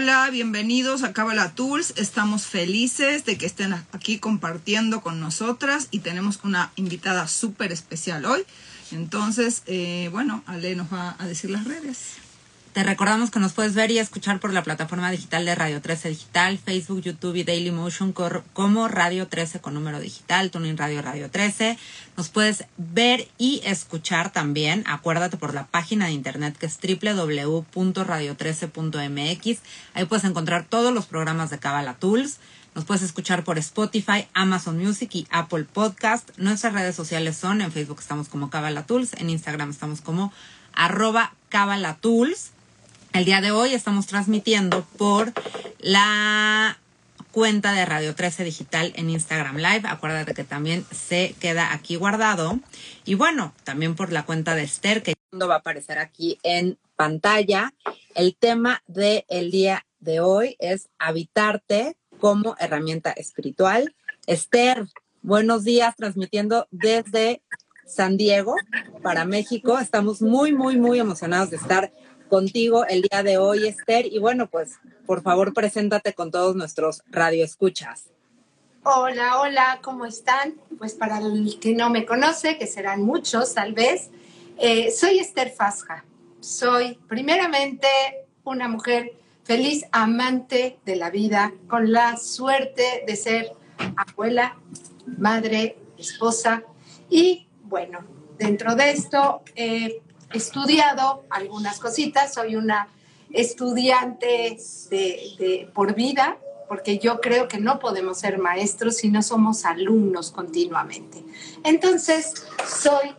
Hola, bienvenidos a Cábala Tools. Estamos felices de que estén aquí compartiendo con nosotras y tenemos una invitada súper especial hoy. Entonces, eh, bueno, Ale nos va a decir las redes. Te recordamos que nos puedes ver y escuchar por la plataforma digital de Radio 13 Digital, Facebook, YouTube y Dailymotion como Radio 13 con número digital, Tuning Radio Radio 13. Nos puedes ver y escuchar también, acuérdate por la página de internet que es www.radio13.mx. Ahí puedes encontrar todos los programas de Cabala Tools. Nos puedes escuchar por Spotify, Amazon Music y Apple Podcast. Nuestras redes sociales son, en Facebook estamos como Cabala Tools, en Instagram estamos como arroba. El día de hoy estamos transmitiendo por la cuenta de Radio 13 Digital en Instagram Live. Acuérdate que también se queda aquí guardado. Y bueno, también por la cuenta de Esther, que va a aparecer aquí en pantalla. El tema del el día de hoy es habitarte como herramienta espiritual. Esther, buenos días, transmitiendo desde San Diego para México. Estamos muy, muy, muy emocionados de estar contigo el día de hoy, Esther. Y bueno, pues por favor, preséntate con todos nuestros radioescuchas. Hola, hola, ¿cómo están? Pues para el que no me conoce, que serán muchos tal vez, eh, soy Esther Fasja. Soy primeramente una mujer feliz, amante de la vida, con la suerte de ser abuela, madre, esposa y bueno, dentro de esto estudiado algunas cositas, soy una estudiante de, por vida, porque yo creo que no podemos ser maestros si no somos alumnos continuamente. Entonces, soy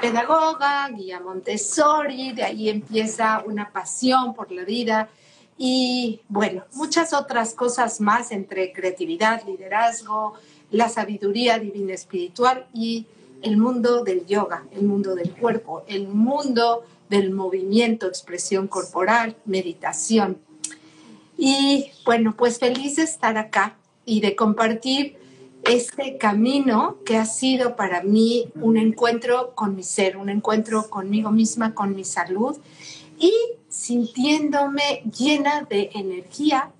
pedagoga, guía Montessori, de ahí empieza una pasión por la vida y bueno, muchas otras cosas más entre creatividad, liderazgo, la sabiduría divina espiritual y el mundo del yoga, el mundo del cuerpo, el mundo del movimiento, expresión corporal, meditación. Y bueno, pues feliz de estar acá y de compartir este camino que ha sido para mí un encuentro con mi ser, un encuentro conmigo misma, con mi salud y sintiéndome llena de energía.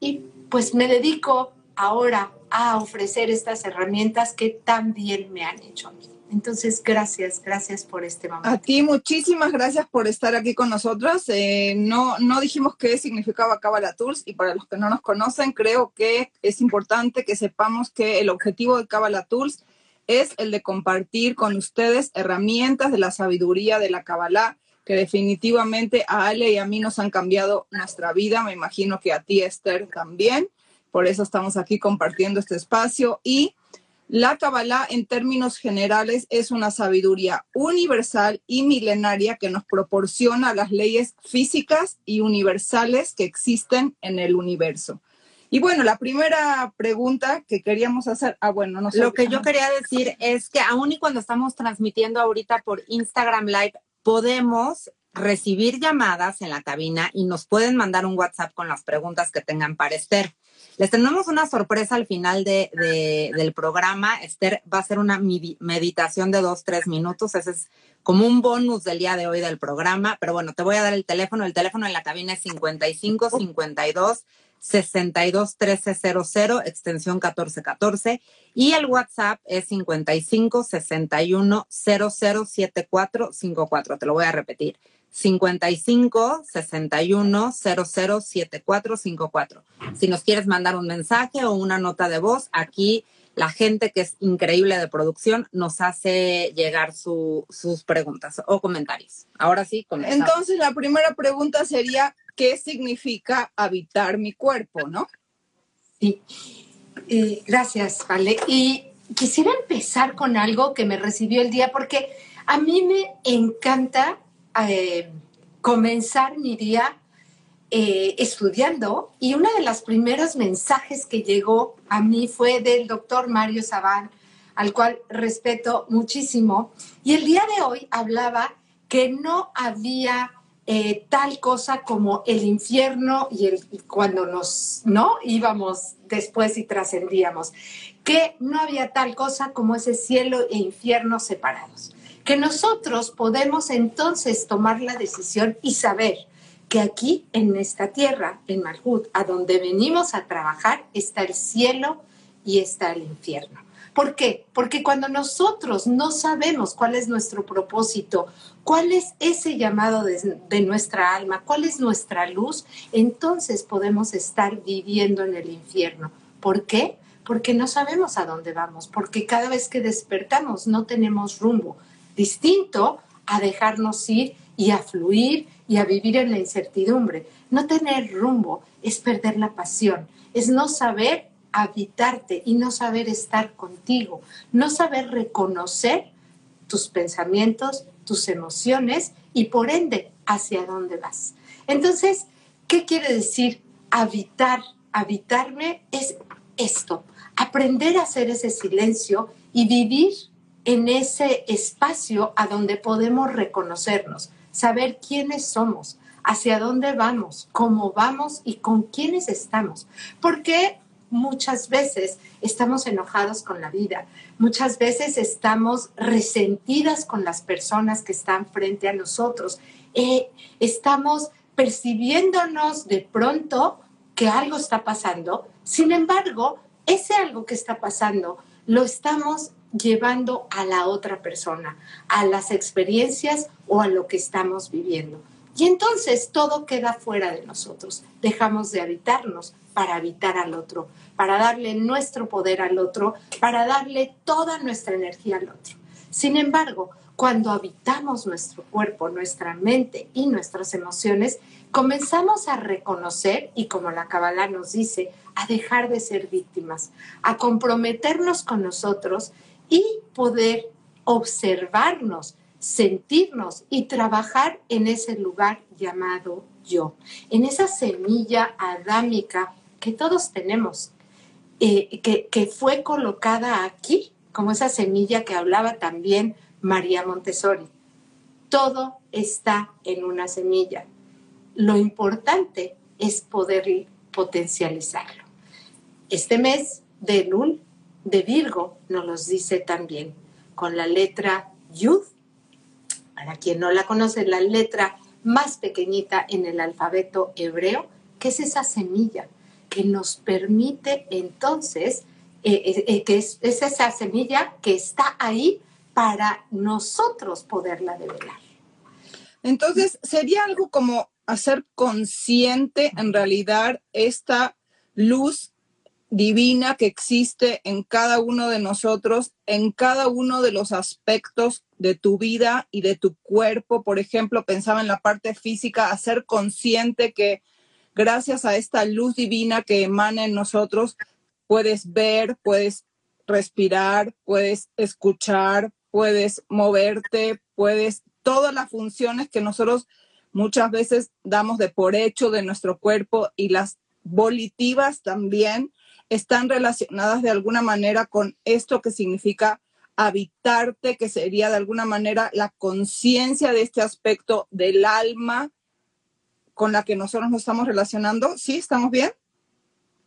Y pues me dedico ahora a ofrecer estas herramientas que tan bien me han hecho a mí. Entonces, gracias, gracias por este momento. A ti, muchísimas gracias por estar aquí con nosotros. Eh, no, no dijimos qué significaba Kabbalah Tools y para los que no nos conocen, creo que es importante que sepamos que el objetivo de Kabbalah Tools es el de compartir con ustedes herramientas de la sabiduría de la Kabbalah que definitivamente a Ale y a mí nos han cambiado nuestra vida. Me imagino que a ti, Esther, también. Por eso estamos aquí compartiendo este espacio y la Kabbalah en términos generales es una sabiduría universal y milenaria que nos proporciona las leyes físicas y universales que existen en el universo. Y bueno, la primera pregunta que queríamos hacer, ah, bueno, no sé. Lo que yo quería decir es que aún y cuando estamos transmitiendo ahorita por Instagram Live, podemos recibir llamadas en la cabina y nos pueden mandar un WhatsApp con las preguntas que tengan para Esther. Les tenemos una sorpresa al final de, del programa. Esther va a hacer una meditación de dos, tres minutos. Ese es como un bonus del día de hoy del programa. Pero bueno, te voy a dar el teléfono. El teléfono en la cabina es 55 52 62 1300, extensión 1414. Y el WhatsApp es 55 61 0074 54. Te lo voy a repetir. 55 61 00 5454. Si nos quieres mandar un mensaje o una nota de voz, aquí la gente que es increíble de producción nos hace llegar sus preguntas o comentarios. Ahora sí, comenzamos. Entonces, la primera pregunta sería, ¿qué significa habitar mi cuerpo, no? Sí. gracias, Vale. Y quisiera empezar con algo que me recibió el día porque a mí me encanta eh, comenzar mi día eh, estudiando. Y uno de los primeros mensajes que llegó a mí fue del doctor Mario Sabán, al cual respeto muchísimo. Y el día de hoy hablaba que no había eh, tal cosa como el infierno y, el, y cuando nos no íbamos después y trascendíamos, que no había tal cosa como ese cielo e infierno separados que nosotros podemos entonces tomar la decisión y saber que aquí en esta tierra, en Malhut, a donde venimos a trabajar, está el cielo y está el infierno. ¿Por qué? Porque cuando nosotros no sabemos cuál es nuestro propósito, cuál es ese llamado de, nuestra alma, cuál es nuestra luz, entonces podemos estar viviendo en el infierno. ¿Por qué? Porque no sabemos a dónde vamos, porque cada vez que despertamos no tenemos rumbo, distinto a dejarnos ir y a fluir y a vivir en la incertidumbre. No tener rumbo es perder la pasión, es no saber habitarte y no saber estar contigo, no saber reconocer tus pensamientos, tus emociones y por ende hacia dónde vas. Entonces, ¿qué quiere decir habitar? Habitarme es esto, aprender a hacer ese silencio y vivir en ese espacio a donde podemos reconocernos, saber quiénes somos, hacia dónde vamos, cómo vamos y con quiénes estamos. Porque muchas veces estamos enojados con la vida, muchas veces estamos resentidas con las personas que están frente a nosotros, eh, estamos percibiéndonos de pronto que algo está pasando, sin embargo, ese algo que está pasando lo estamos llevando a la otra persona, a las experiencias o a lo que estamos viviendo. Y entonces todo queda fuera de nosotros. Dejamos de habitarnos para habitar al otro, para darle nuestro poder al otro, para darle toda nuestra energía al otro. Sin embargo, cuando habitamos nuestro cuerpo, nuestra mente y nuestras emociones, comenzamos a reconocer y como la Kabbalah nos dice, a dejar de ser víctimas, a comprometernos con nosotros y poder observarnos, sentirnos y trabajar en ese lugar llamado yo, en esa semilla adámica que todos tenemos, eh, que, que fue colocada aquí, como esa semilla que hablaba también María Montessori. Todo está en una semilla. Lo importante es poder potencializarlo. Este mes de Lul de Virgo nos los dice también con la letra Yud. Para quien no la conoce, la letra más pequeñita en el alfabeto hebreo, que es esa semilla que nos permite entonces, eh, eh, eh, que es, es esa semilla que está ahí para nosotros poderla develar. Entonces, sería algo como hacer consciente en realidad esta luz divina que existe en cada uno de nosotros, en cada uno de los aspectos de tu vida y de tu cuerpo. Por ejemplo, pensaba en la parte física, hacer consciente que gracias a esta luz divina que emana en nosotros, puedes ver, puedes respirar, puedes escuchar, puedes moverte, puedes todas las funciones que nosotros muchas veces damos de por hecho de nuestro cuerpo y las volitivas también están relacionadas de alguna manera con esto que significa habitarte, que sería de alguna manera la conciencia de este aspecto del alma con la que nosotros nos estamos relacionando. ¿Sí? ¿Estamos bien?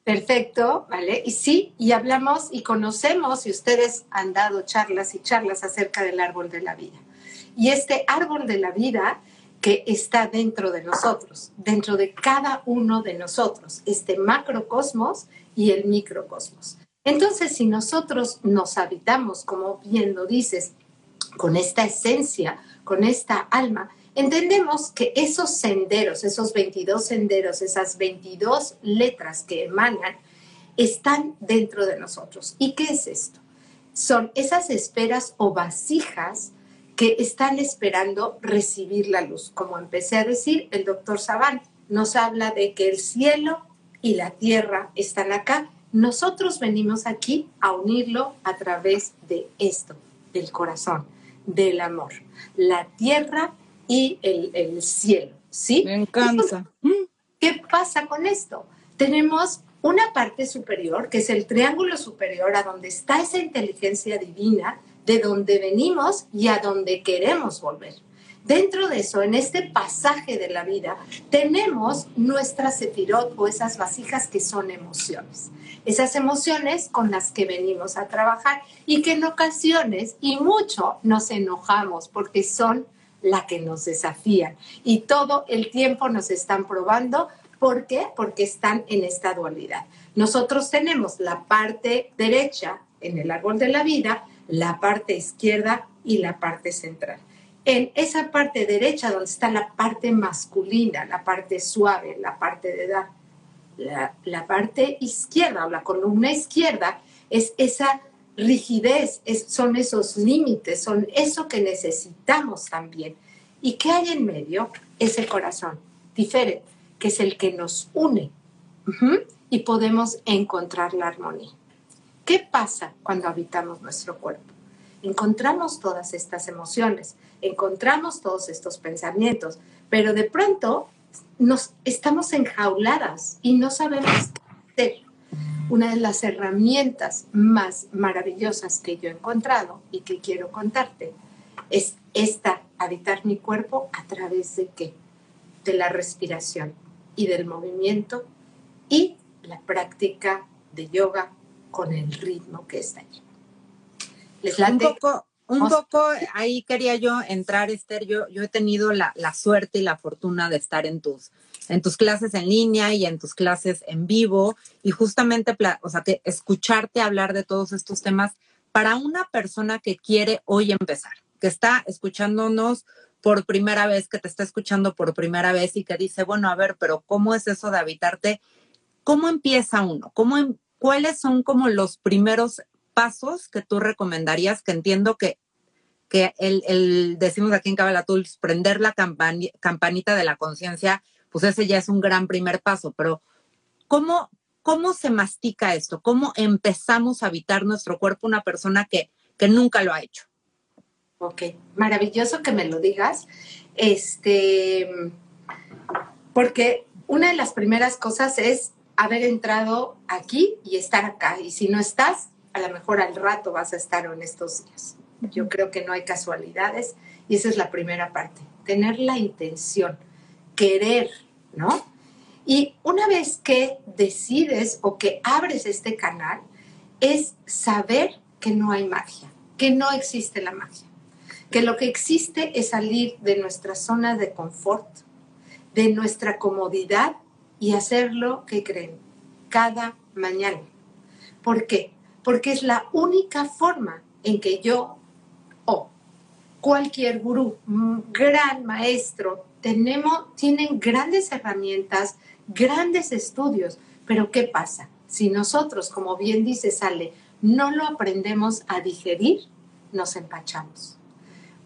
Perfecto, ¿vale? Y sí, y hablamos y conocemos, y ustedes han dado charlas y charlas acerca del árbol de la vida. Y este árbol de la vida que está dentro de nosotros, dentro de cada uno de nosotros, este macrocosmos y el microcosmos. Entonces, si nosotros nos habitamos, como bien lo dices, con esta esencia, con esta alma, entendemos que esos senderos, esos 22 senderos, esas 22 letras que emanan, están dentro de nosotros. ¿Y qué es esto? Son esas esferas o vasijas que están esperando recibir la luz. Como empecé a decir, el doctor Sabán nos habla de que el cielo y la tierra están acá. Nosotros venimos aquí a unirlo a través de esto, del corazón, del amor. La tierra y el, cielo, ¿sí? Me encanta. ¿Qué pasa con esto? Tenemos una parte superior, que es el triángulo superior, a donde está esa inteligencia divina, de donde venimos y a donde queremos volver. Dentro de eso, en este pasaje de la vida, tenemos nuestra sefirot o esas vasijas que son emociones. Esas emociones con las que venimos a trabajar y que en ocasiones y mucho nos enojamos porque son la que nos desafían. Y todo el tiempo nos están probando. ¿Por qué? Porque están en esta dualidad. Nosotros tenemos la parte derecha en el árbol de la vida, la parte izquierda y la parte central. En esa parte derecha donde está la parte masculina, la parte suave, la parte de edad, la, parte izquierda o la columna izquierda es esa rigidez, son esos límites, son eso que necesitamos también. ¿Y qué hay en medio? Ese corazón diferente, que es el que nos une y podemos encontrar la armonía. ¿Qué pasa cuando habitamos nuestro cuerpo? Encontramos todas estas emociones, encontramos todos estos pensamientos, pero de pronto nos estamos enjauladas y no sabemos qué Una de las herramientas más maravillosas que yo he encontrado y que quiero contarte es esta, habitar mi cuerpo a través de qué? De la respiración y del movimiento y la práctica de yoga con el ritmo que está allí. ¿Les Un poco, un poco ahí quería yo entrar, Esther. Yo, yo he tenido la, suerte y la fortuna de estar en tus, en tus clases en línea y en tus clases en vivo y justamente, o sea, que escucharte hablar de todos estos temas para una persona que quiere hoy empezar, que está escuchándonos por primera vez, que te está escuchando por primera vez y que dice, bueno, a ver, pero ¿cómo es eso de habitarte? ¿Cómo empieza uno? ¿Cómo, em, ¿cuáles son como los primeros pasos que tú recomendarías? Que entiendo que, que el, decimos aquí en Tools, prender la campanita de la conciencia, pues ese ya es un gran primer paso, pero ¿cómo, ¿cómo se mastica esto? ¿Cómo empezamos a habitar nuestro cuerpo una persona que, que nunca lo ha hecho? Ok, maravilloso que me lo digas. Este, porque una de las primeras cosas es haber entrado aquí y estar acá. Y si no estás, a lo mejor al rato vas a estar en estos días. Yo creo que no hay casualidades y esa es la primera parte. Tener la intención, querer, ¿no? Y una vez que decides o que abres este canal, es saber que no hay magia, que no existe la magia, que lo que existe es salir de nuestra zona de confort, de nuestra comodidad y hacerlo, que creen? Cada mañana. ¿Por qué? Porque es la única forma en que yo o cualquier gurú, gran maestro, tenemos, tienen grandes herramientas, grandes estudios, pero ¿qué pasa? Si nosotros, como bien dice Sale, no lo aprendemos a digerir, nos empachamos.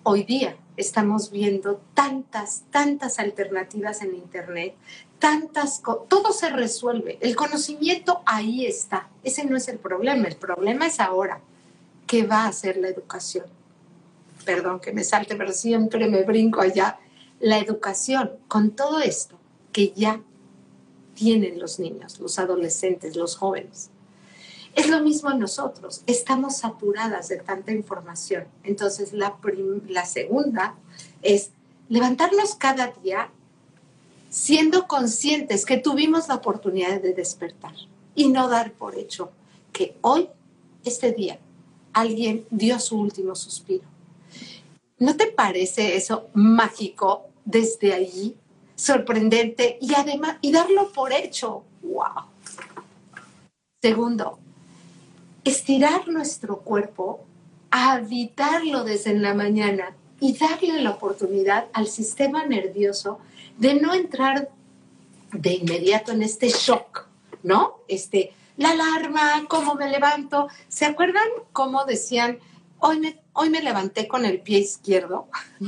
Hoy día estamos viendo tantas, tantas alternativas en Internet, tantas todo se resuelve. El conocimiento ahí está. Ese no es el problema. El problema es ahora. ¿Qué va a hacer la educación? Perdón que me salte, pero siempre me brinco allá. La educación, con todo esto que ya tienen los niños, los adolescentes, los jóvenes. Es lo mismo en nosotros. Estamos saturadas de tanta información. Entonces, la, la segunda es levantarnos cada día siendo conscientes que tuvimos la oportunidad de despertar y no dar por hecho que hoy, este día, alguien dio su último suspiro. ¿No te parece eso mágico desde allí? Sorprendente y además, y darlo por hecho. ¡Wow! Segundo, estirar nuestro cuerpo, habitarlo desde la mañana y darle la oportunidad al sistema nervioso de no entrar de inmediato en este shock, ¿no? Este, la alarma, cómo me levanto. ¿Se acuerdan cómo decían, hoy me, hoy me levanté con el pie izquierdo?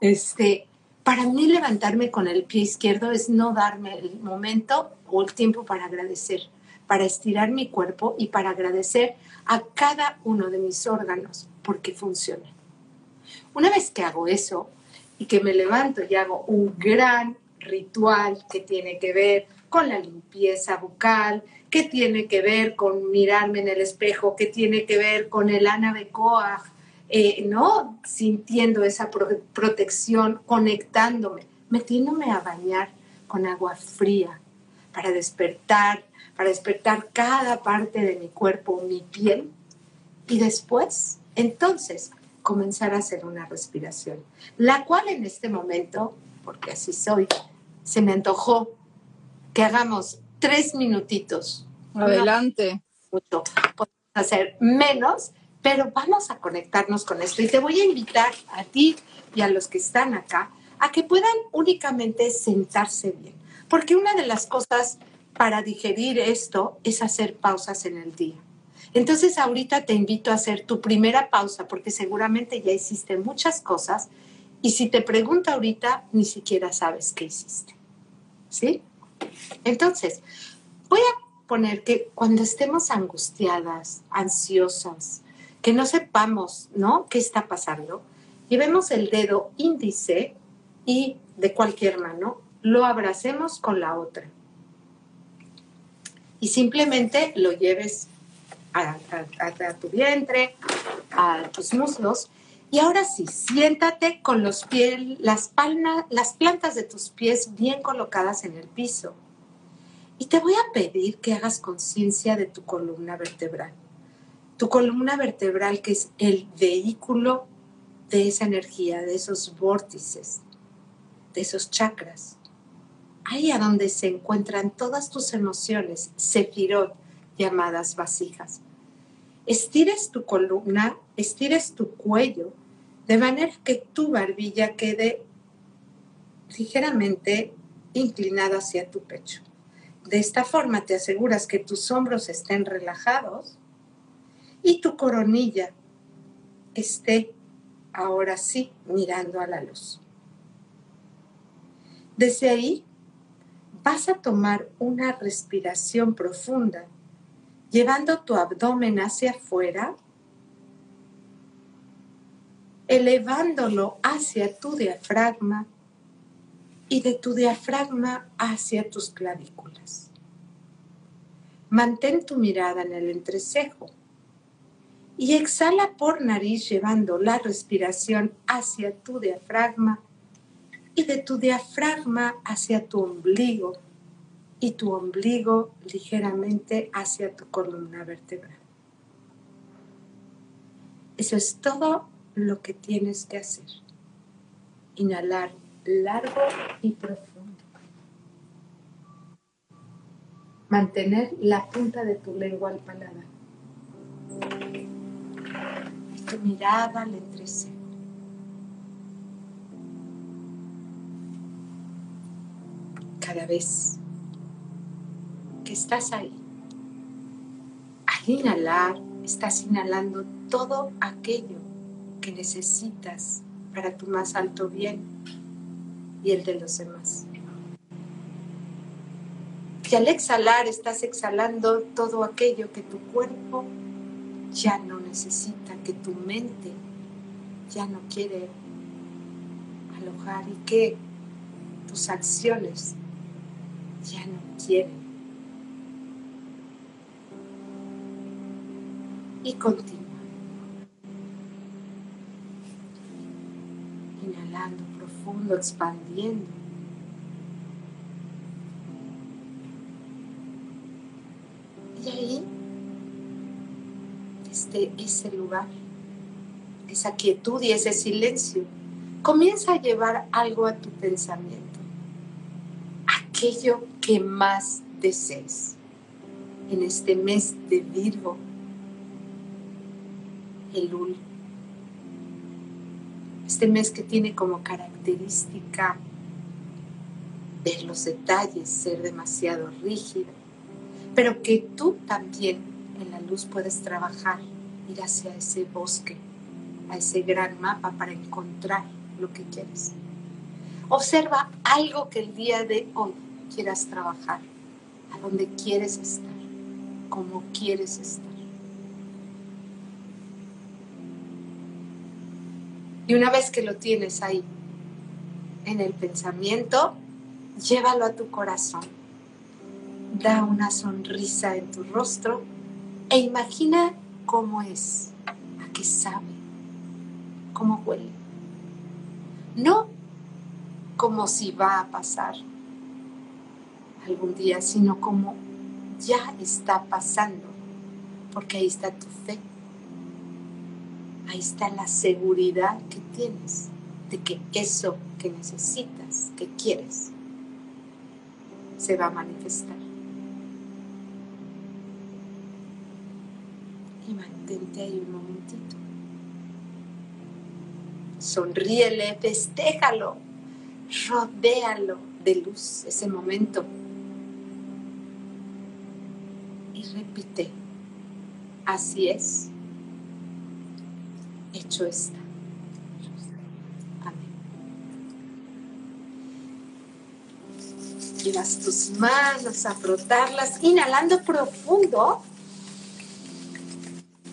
este, para mí levantarme con el pie izquierdo es no darme el momento o el tiempo para agradecer, para estirar mi cuerpo y para agradecer a cada uno de mis órganos porque funcionan. Una vez que hago eso, y que me levanto y hago un gran ritual que tiene que ver con la limpieza bucal, que tiene que ver con mirarme en el espejo, que tiene que ver con el ana de eh, ¿no? Sintiendo esa protección, conectándome, metiéndome a bañar con agua fría para despertar, para despertar cada parte de mi cuerpo, mi piel. Y después, entonces, comenzar a hacer una respiración, la cual en este momento, porque así soy, se me antojó que hagamos tres minutitos. Adelante. mucho, podemos hacer menos, pero vamos a conectarnos con esto. Y te voy a invitar a ti y a los que están acá a que puedan únicamente sentarse bien. Porque una de las cosas para digerir esto es hacer pausas en el día. Entonces ahorita te invito a hacer tu primera pausa porque seguramente ya hiciste muchas cosas y si te pregunto ahorita ni siquiera sabes qué hiciste. ¿Sí? Entonces, voy a poner que cuando estemos angustiadas, ansiosas, que no sepamos, ¿no? ¿Qué está pasando? Llevemos el dedo índice y de cualquier mano lo abracemos con la otra. Y simplemente lo lleves a, tu vientre, a tus muslos. Y ahora sí, siéntate con los pies, las, palmas, las plantas de tus pies bien colocadas en el piso. Y te voy a pedir que hagas conciencia de tu columna vertebral. Tu columna vertebral que es el vehículo de esa energía, de esos vórtices, de esos chakras. Ahí a donde se encuentran todas tus emociones, sefirot, llamadas vasijas. Estires tu columna, estires tu cuello, de manera que tu barbilla quede ligeramente inclinada hacia tu pecho. De esta forma te aseguras que tus hombros estén relajados y tu coronilla esté ahora sí mirando a la luz. Desde ahí vas a tomar una respiración profunda, llevando tu abdomen hacia afuera, elevándolo hacia tu diafragma y de tu diafragma hacia tus clavículas. Mantén tu mirada en el entrecejo y exhala por nariz llevando la respiración hacia tu diafragma y de tu diafragma hacia tu ombligo y tu ombligo ligeramente hacia tu columna vertebral. Eso es todo lo que tienes que hacer. Inhalar largo y profundo. Mantener la punta de tu lengua al paladar. Tu mirada al. Cada vez estás ahí, al inhalar, estás inhalando todo aquello que necesitas para tu más alto bien y el de los demás. Que al exhalar estás exhalando todo aquello que tu cuerpo ya no necesita, que tu mente ya no quiere alojar y que tus acciones ya no quieren. Y continúa. Inhalando profundo, expandiendo. Y ahí, desde ese lugar, esa quietud y ese silencio, comienza a llevar algo a tu pensamiento. Aquello que más desees en este mes de Virgo, Elul este mes que tiene como característica ver los detalles, ser demasiado rígido, pero que tú también en la luz puedes trabajar, ir hacia ese bosque, a ese gran mapa para encontrar lo que quieres. Observa algo que el día de hoy quieras trabajar, a donde quieres estar, cómo quieres estar. Y una vez que lo tienes ahí, en el pensamiento, llévalo a tu corazón. Da una sonrisa en tu rostro e imagina cómo es, a qué sabe, cómo huele. No como si va a pasar algún día, sino como ya está pasando, porque ahí está tu fe ahí está la seguridad que tienes de que eso que necesitas, que quieres, se va a manifestar. Y mantente ahí un momentito. Sonríele, festéjalo, rodéalo de luz ese momento. Y repite, así es, hecho está. Amén. Llevas tus manos a frotarlas, inhalando profundo.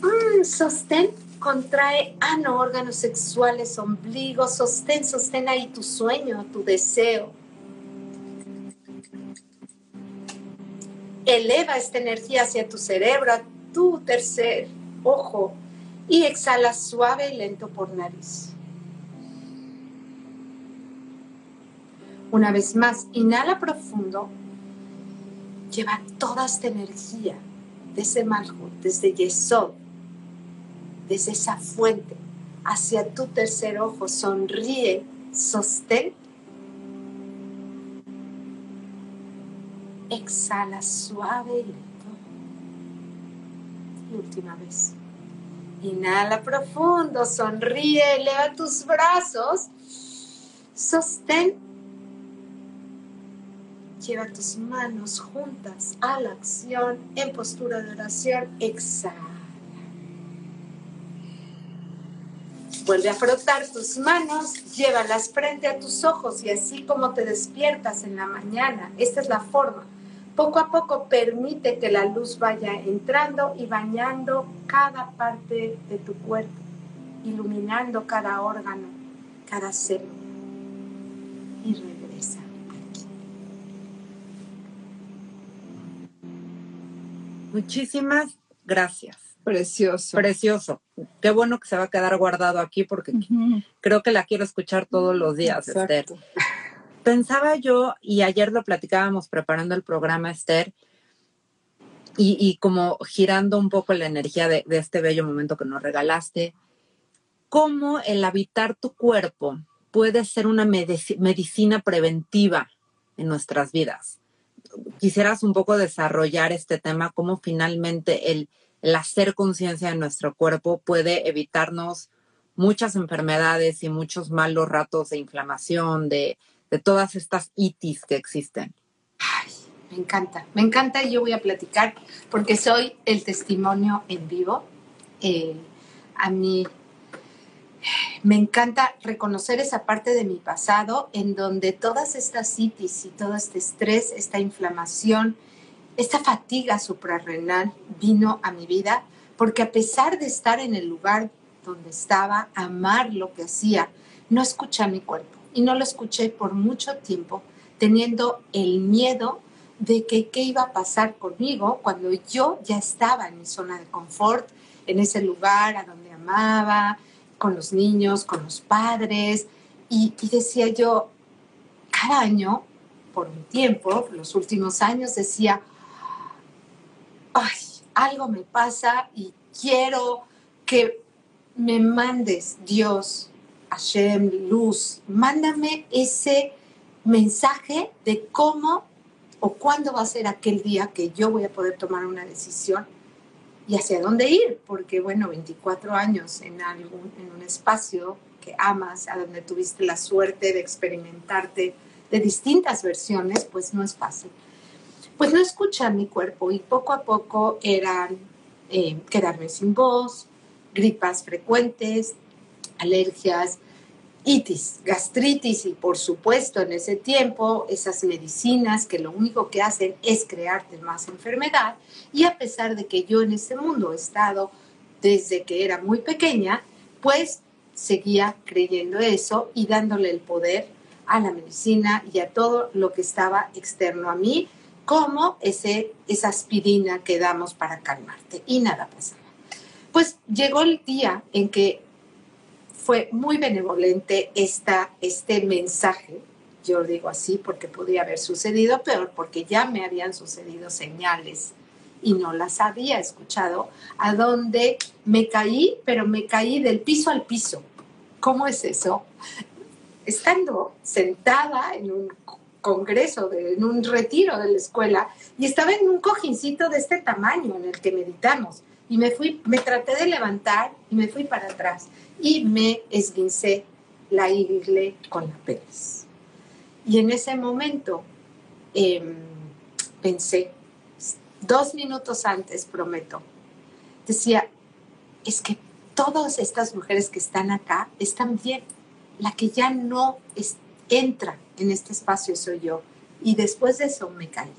Mm, sostén, contrae ano, órganos sexuales, ombligo, sostén, sostén ahí tu sueño, tu deseo. Eleva esta energía hacia tu cerebro, a tu tercer ojo, y exhala suave y lento por nariz. Una vez más, inhala profundo. Lleva toda esta energía de ese maljo, desde Yesod, desde esa fuente, hacia tu tercer ojo. Sonríe, sostén. Exhala suave y lento. Y última vez. Inhala profundo, sonríe, eleva tus brazos, sostén. Lleva tus manos juntas a la acción en postura de oración. Exhala. Vuelve a frotar tus manos, llévalas frente a tus ojos y así como te despiertas en la mañana, esta es la forma poco a poco permite que la luz vaya entrando y bañando cada parte de tu cuerpo, iluminando cada órgano, cada célula. Y regresa aquí. Muchísimas gracias. Precioso. Precioso. Qué bueno que se va a quedar guardado aquí porque creo que la quiero escuchar todos los días, Esther pensaba yo, y ayer lo platicábamos preparando el programa, Esther, y, como girando un poco la energía de, este bello momento que nos regalaste, cómo el habitar tu cuerpo puede ser una medicina preventiva en nuestras vidas. Quisieras un poco desarrollar este tema, cómo finalmente el, el hacer conciencia de nuestro cuerpo puede evitarnos muchas enfermedades y muchos malos ratos de inflamación, de, de todas estas itis que existen? Ay, me encanta, me encanta y yo voy a platicar porque soy el testimonio en vivo. Eh, a mí me encanta reconocer esa parte de mi pasado en donde todas estas itis y todo este estrés, esta inflamación, esta fatiga suprarrenal vino a mi vida porque a pesar de estar en el lugar donde estaba, amar lo que hacía, no escuché mi cuerpo y no lo escuché por mucho tiempo, teniendo el miedo de que qué iba a pasar conmigo cuando yo ya estaba en mi zona de confort, en ese lugar a donde amaba, con los niños, con los padres, y, decía yo, cada año, por un tiempo, los últimos años, decía, ay, algo me pasa y quiero que me mandes, Dios, Hashem, luz, mándame ese mensaje de cómo o cuándo va a ser aquel día que yo voy a poder tomar una decisión y hacia dónde ir, porque bueno, 24 años en, algún, en un espacio que amas, a donde tuviste la suerte de experimentarte de distintas versiones, pues no es fácil. Pues no escucha mi cuerpo y poco a poco eran eh, quedarme sin voz, gripas frecuentes, alergias, itis, gastritis y por supuesto en ese tiempo esas medicinas que lo único que hacen es crearte más enfermedad y a pesar de que yo en este mundo he estado desde que era muy pequeña, pues seguía creyendo eso y dándole el poder a la medicina y a todo lo que estaba externo a mí, como ese, esa aspirina que damos para calmarte y nada pasaba. Pues llegó el día en que fue muy benevolente esta, este mensaje, yo lo digo así porque podría haber sucedido peor, porque ya me habían sucedido señales y no las había escuchado, a donde me caí, pero me caí del piso al piso. ¿Cómo es eso? Estando sentada en un congreso, en un retiro de la escuela, y estaba en un cojincito de este tamaño en el que meditamos. Y me fui, me traté de levantar y me fui para atrás y me esguincé la ingle con la pelvis. Y en ese momento em, pensé, dos minutos antes, prometo, decía, es que todas estas mujeres que están acá están bien. La que ya no entra en este espacio soy yo. Y después de eso me caí.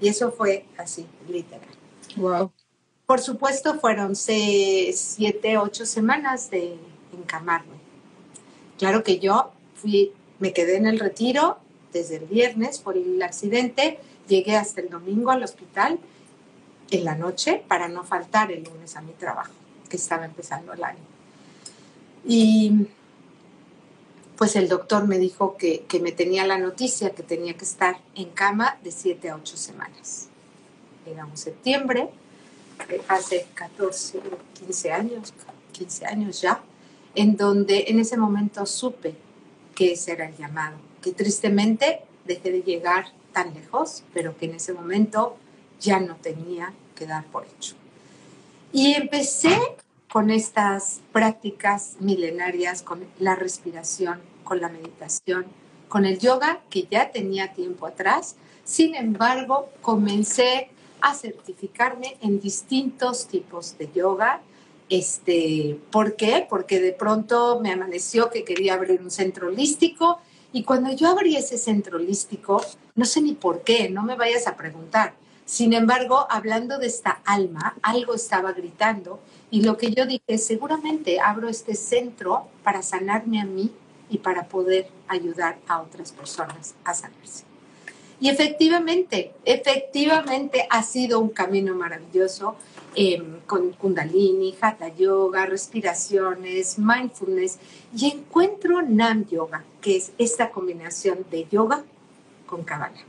Y eso fue así, literal. Wow. Por supuesto, fueron seis, siete, ocho semanas de encamarme. Claro que yo fui, me quedé en el retiro desde el viernes por el accidente, llegué hasta el domingo al hospital en la noche para no faltar el lunes a mi trabajo, que estaba empezando el año. Y pues el doctor me dijo que, que me tenía la noticia que tenía que estar en cama de siete a ocho semanas. Era un septiembre, hace 14, 15 años, 15 años ya, en donde en ese momento supe que ese era el llamado, que tristemente dejé de llegar tan lejos, pero que en ese momento ya no tenía que dar por hecho. Y empecé con estas prácticas milenarias, con la respiración, con la meditación, con el yoga que ya tenía tiempo atrás. Sin embargo, comencé a certificarme en distintos tipos de yoga. Este, ¿Por qué? Porque de pronto me amaneció que quería abrir un centro holístico y cuando yo abrí ese centro holístico, no sé ni por qué, no me vayas a preguntar. Sin embargo, hablando de esta alma, algo estaba gritando y lo que yo dije, seguramente abro este centro para sanarme a mí y para poder ayudar a otras personas a sanarse. Y efectivamente, efectivamente ha sido un camino maravilloso em, con Kundalini, Hatha Yoga, respiraciones, mindfulness y encuentro Nam Yoga, que es esta combinación de yoga con Kabbalah.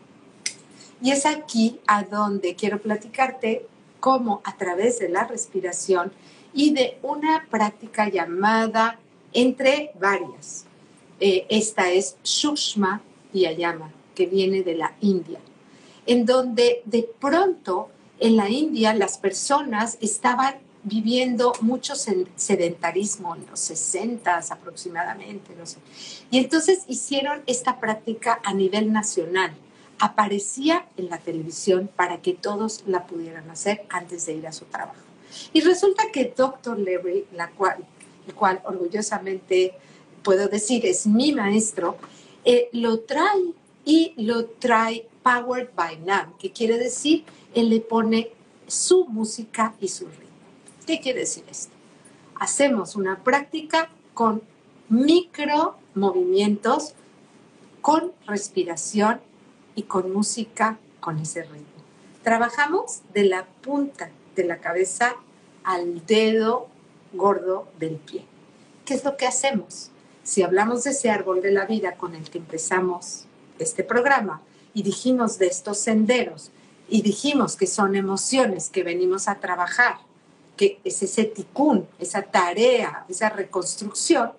Y es aquí a donde quiero platicarte cómo a través de la respiración y de una práctica llamada entre varias. Eh, esta es Shushma Vyayama que viene de la India, en donde de pronto en la India las personas estaban viviendo mucho sedentarismo en los 60 aproximadamente, no sé. Y entonces hicieron esta práctica a nivel nacional. Aparecía en la televisión para que todos la pudieran hacer antes de ir a su trabajo. Y resulta que Dr. Larry, la cual, el cual orgullosamente puedo decir es mi maestro, eh, lo trae y lo trae Powered by Nam, que quiere decir, él le pone su música y su ritmo. ¿Qué quiere decir esto? Hacemos una práctica con micro movimientos, con respiración y con música con ese ritmo. Trabajamos de la punta de la cabeza al dedo gordo del pie. ¿Qué es lo que hacemos? Si hablamos de ese árbol de la vida con el que empezamos este programa y dijimos de estos senderos y dijimos que son emociones que venimos a trabajar, que es ese ticún, esa tarea, esa reconstrucción,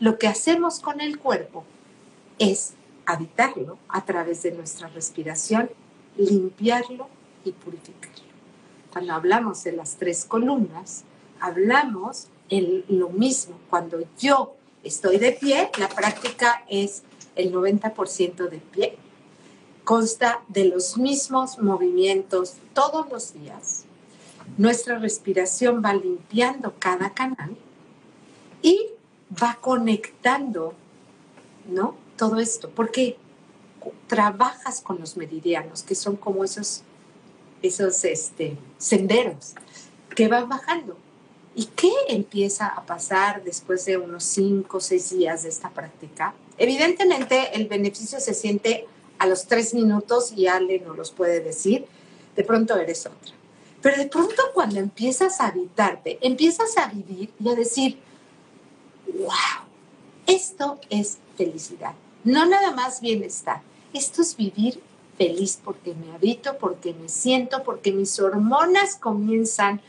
lo que hacemos con el cuerpo es habitarlo a través de nuestra respiración, limpiarlo y purificarlo. Cuando hablamos de las tres columnas, hablamos en lo mismo. Cuando yo estoy de pie, la práctica es el 90% de pie. Consta de los mismos movimientos todos los días. Nuestra respiración va limpiando cada canal y va conectando, ¿no? Todo esto, porque trabajas con los meridianos, que son como esos, esos este, senderos que van bajando. ¿Y qué empieza a pasar después de unos cinco o seis días de esta práctica? Evidentemente el beneficio se siente a los tres minutos y Ale no los puede decir, de pronto eres otra. Pero de pronto cuando empiezas a habitarte, empiezas a vivir y a decir, wow, esto es felicidad, no nada más bienestar, esto es vivir feliz porque me habito, porque me siento, porque mis hormonas comienzan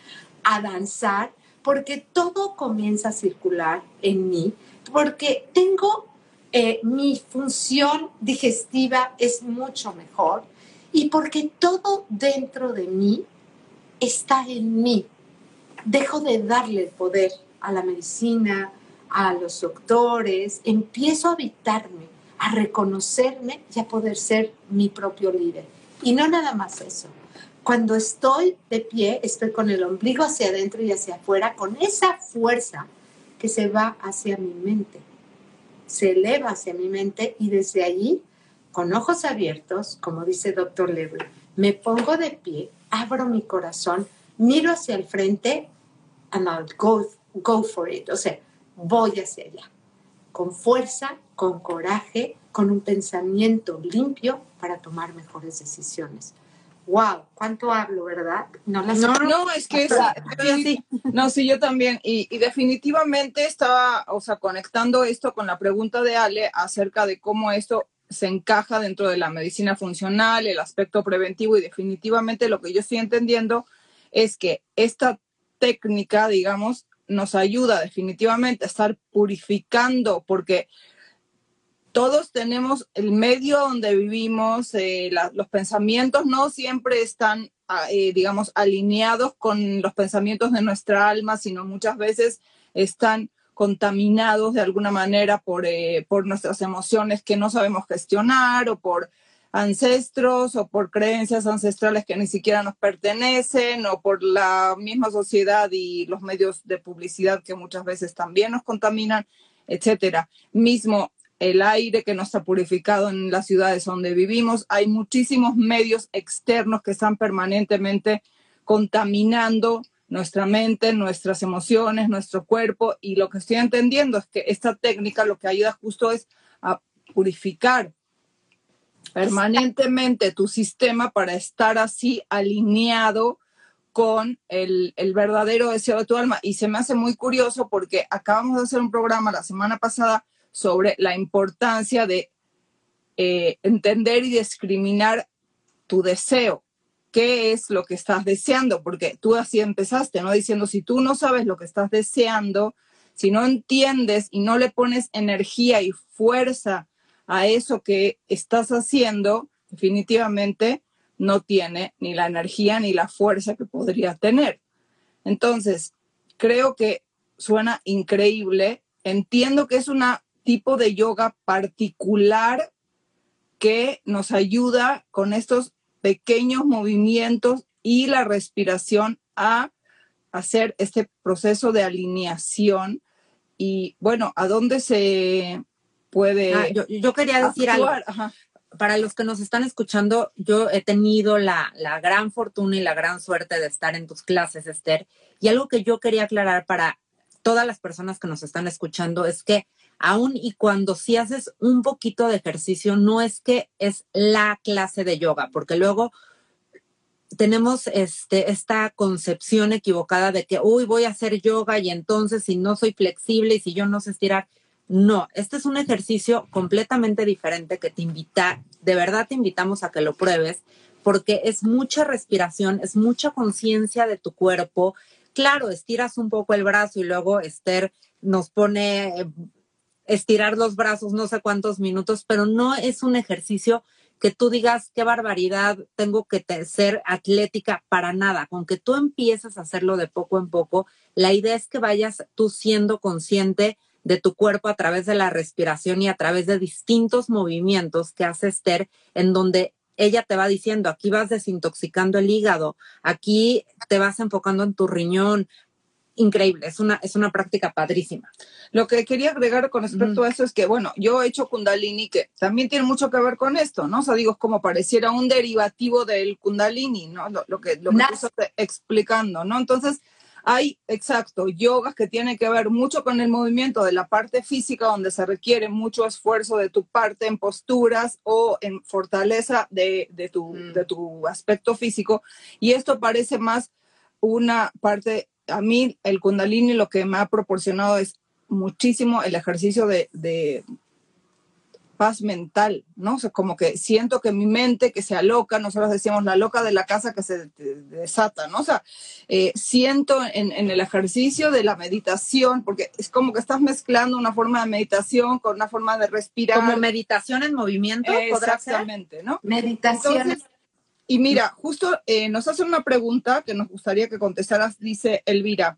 a danzar, porque todo comienza a circular en mí, porque tengo eh, mi función digestiva es mucho mejor y porque todo dentro de mí está en mí. Dejo de darle poder a la medicina, a los doctores, empiezo a habitarme, a reconocerme y a poder ser mi propio líder. Y no nada más eso. Cuando estoy de pie, estoy con el ombligo hacia adentro y hacia afuera, con esa fuerza que se va hacia mi mente, se eleva hacia mi mente y desde allí, con ojos abiertos, como dice doctor Levy, me pongo de pie, abro mi corazón, miro hacia el frente and I'll go, go for it. O sea, voy hacia allá, con fuerza, con coraje, con un pensamiento limpio para tomar mejores decisiones. Wow, cuánto hablo, ¿verdad? No, no, es que sí. no, sí, yo también. Y, y, definitivamente estaba, o sea, conectando esto con la pregunta de Ale acerca de cómo esto se encaja dentro de la medicina funcional, el aspecto preventivo y definitivamente lo que yo estoy entendiendo es que esta técnica, digamos, nos ayuda definitivamente a estar purificando porque todos tenemos el medio donde vivimos, eh, los pensamientos no siempre están, ah, eh, digamos, alineados con los pensamientos de nuestra alma, sino muchas veces están contaminados de alguna manera por, eh, por nuestras emociones que no sabemos gestionar o por ancestros o por creencias ancestrales que ni siquiera nos pertenecen o por la misma sociedad y los medios de publicidad que muchas veces también nos contaminan, etcétera. Mismo el aire que no está purificado en las ciudades donde vivimos, hay muchísimos medios externos que están permanentemente contaminando nuestra mente, nuestras emociones, nuestro cuerpo y lo que estoy entendiendo es que esta técnica lo que ayuda justo es a purificar permanentemente tu sistema para estar así alineado con el, verdadero deseo de tu alma. Y se me hace muy curioso porque acabamos de hacer un programa la semana pasada sobre la importancia de eh, entender y discriminar tu deseo. ¿Qué es lo que estás deseando? Porque tú así empezaste, ¿no? Diciendo, si tú no sabes lo que estás deseando, si no entiendes y no le pones energía y fuerza a eso que estás haciendo, definitivamente no tiene ni la energía ni la fuerza que podría tener. Entonces, creo que suena increíble. Entiendo que es un tipo de yoga particular que nos ayuda con estos pequeños movimientos y la respiración a hacer este proceso de alineación. Y bueno, ¿a dónde se, puede. Ah, yo, quería decir algo. Para los que nos están escuchando, yo he tenido la, la gran fortuna y la gran suerte de estar en tus clases, Esther. Y algo que yo quería aclarar para todas las personas que nos están escuchando es que aun y cuando si haces un poquito de ejercicio, no es que es la clase de yoga, porque luego tenemos este, esta concepción equivocada de que, uy, voy a hacer yoga y entonces si no soy flexible y si yo no sé estirar, no, este es un ejercicio completamente diferente que te invita, de verdad te invitamos a que lo pruebes, porque es mucha respiración, es mucha conciencia de tu cuerpo. Claro, estiras un poco el brazo y luego Esther nos pone eh, estirar los brazos no sé cuántos minutos, pero no es un ejercicio que tú digas qué barbaridad, tengo que ser atlética para nada. Con que tú empieces a hacerlo de poco en poco, la idea es que vayas tú siendo consciente de tu cuerpo a través de la respiración y a través de distintos movimientos que hace Esther, en donde ella te va diciendo, aquí vas desintoxicando el hígado, aquí te vas enfocando en tu riñón. Increíble, es una, es una práctica padrísima. Lo que quería agregar con respecto a eso es que, bueno, yo he hecho Kundalini, que también tiene mucho que ver con esto, ¿no? O sea, digo, como pareciera un derivativo del Kundalini, ¿no? Lo, que, lo que tú estás explicando, ¿no? Entonces, hay, exacto, yogas que tienen que ver mucho con el movimiento de la parte física, donde se requiere mucho esfuerzo de tu parte en posturas o en fortaleza de, tu, mm. de tu aspecto físico. Y esto parece más una parte, a mí el kundalini lo que me ha proporcionado es muchísimo el ejercicio de, paz mental, ¿no? O sea, como que siento que mi mente que se aloca, nosotros decíamos la loca de la casa que se desata, ¿no? O sea, eh, siento en, el ejercicio de la meditación, porque es como que estás mezclando una forma de meditación con una forma de respirar. Como meditación en movimiento, ¿podrá Exactamente, ¿no? Meditación. Y mira, justo eh, nos hacen una pregunta que nos gustaría que contestaras, dice Elvira.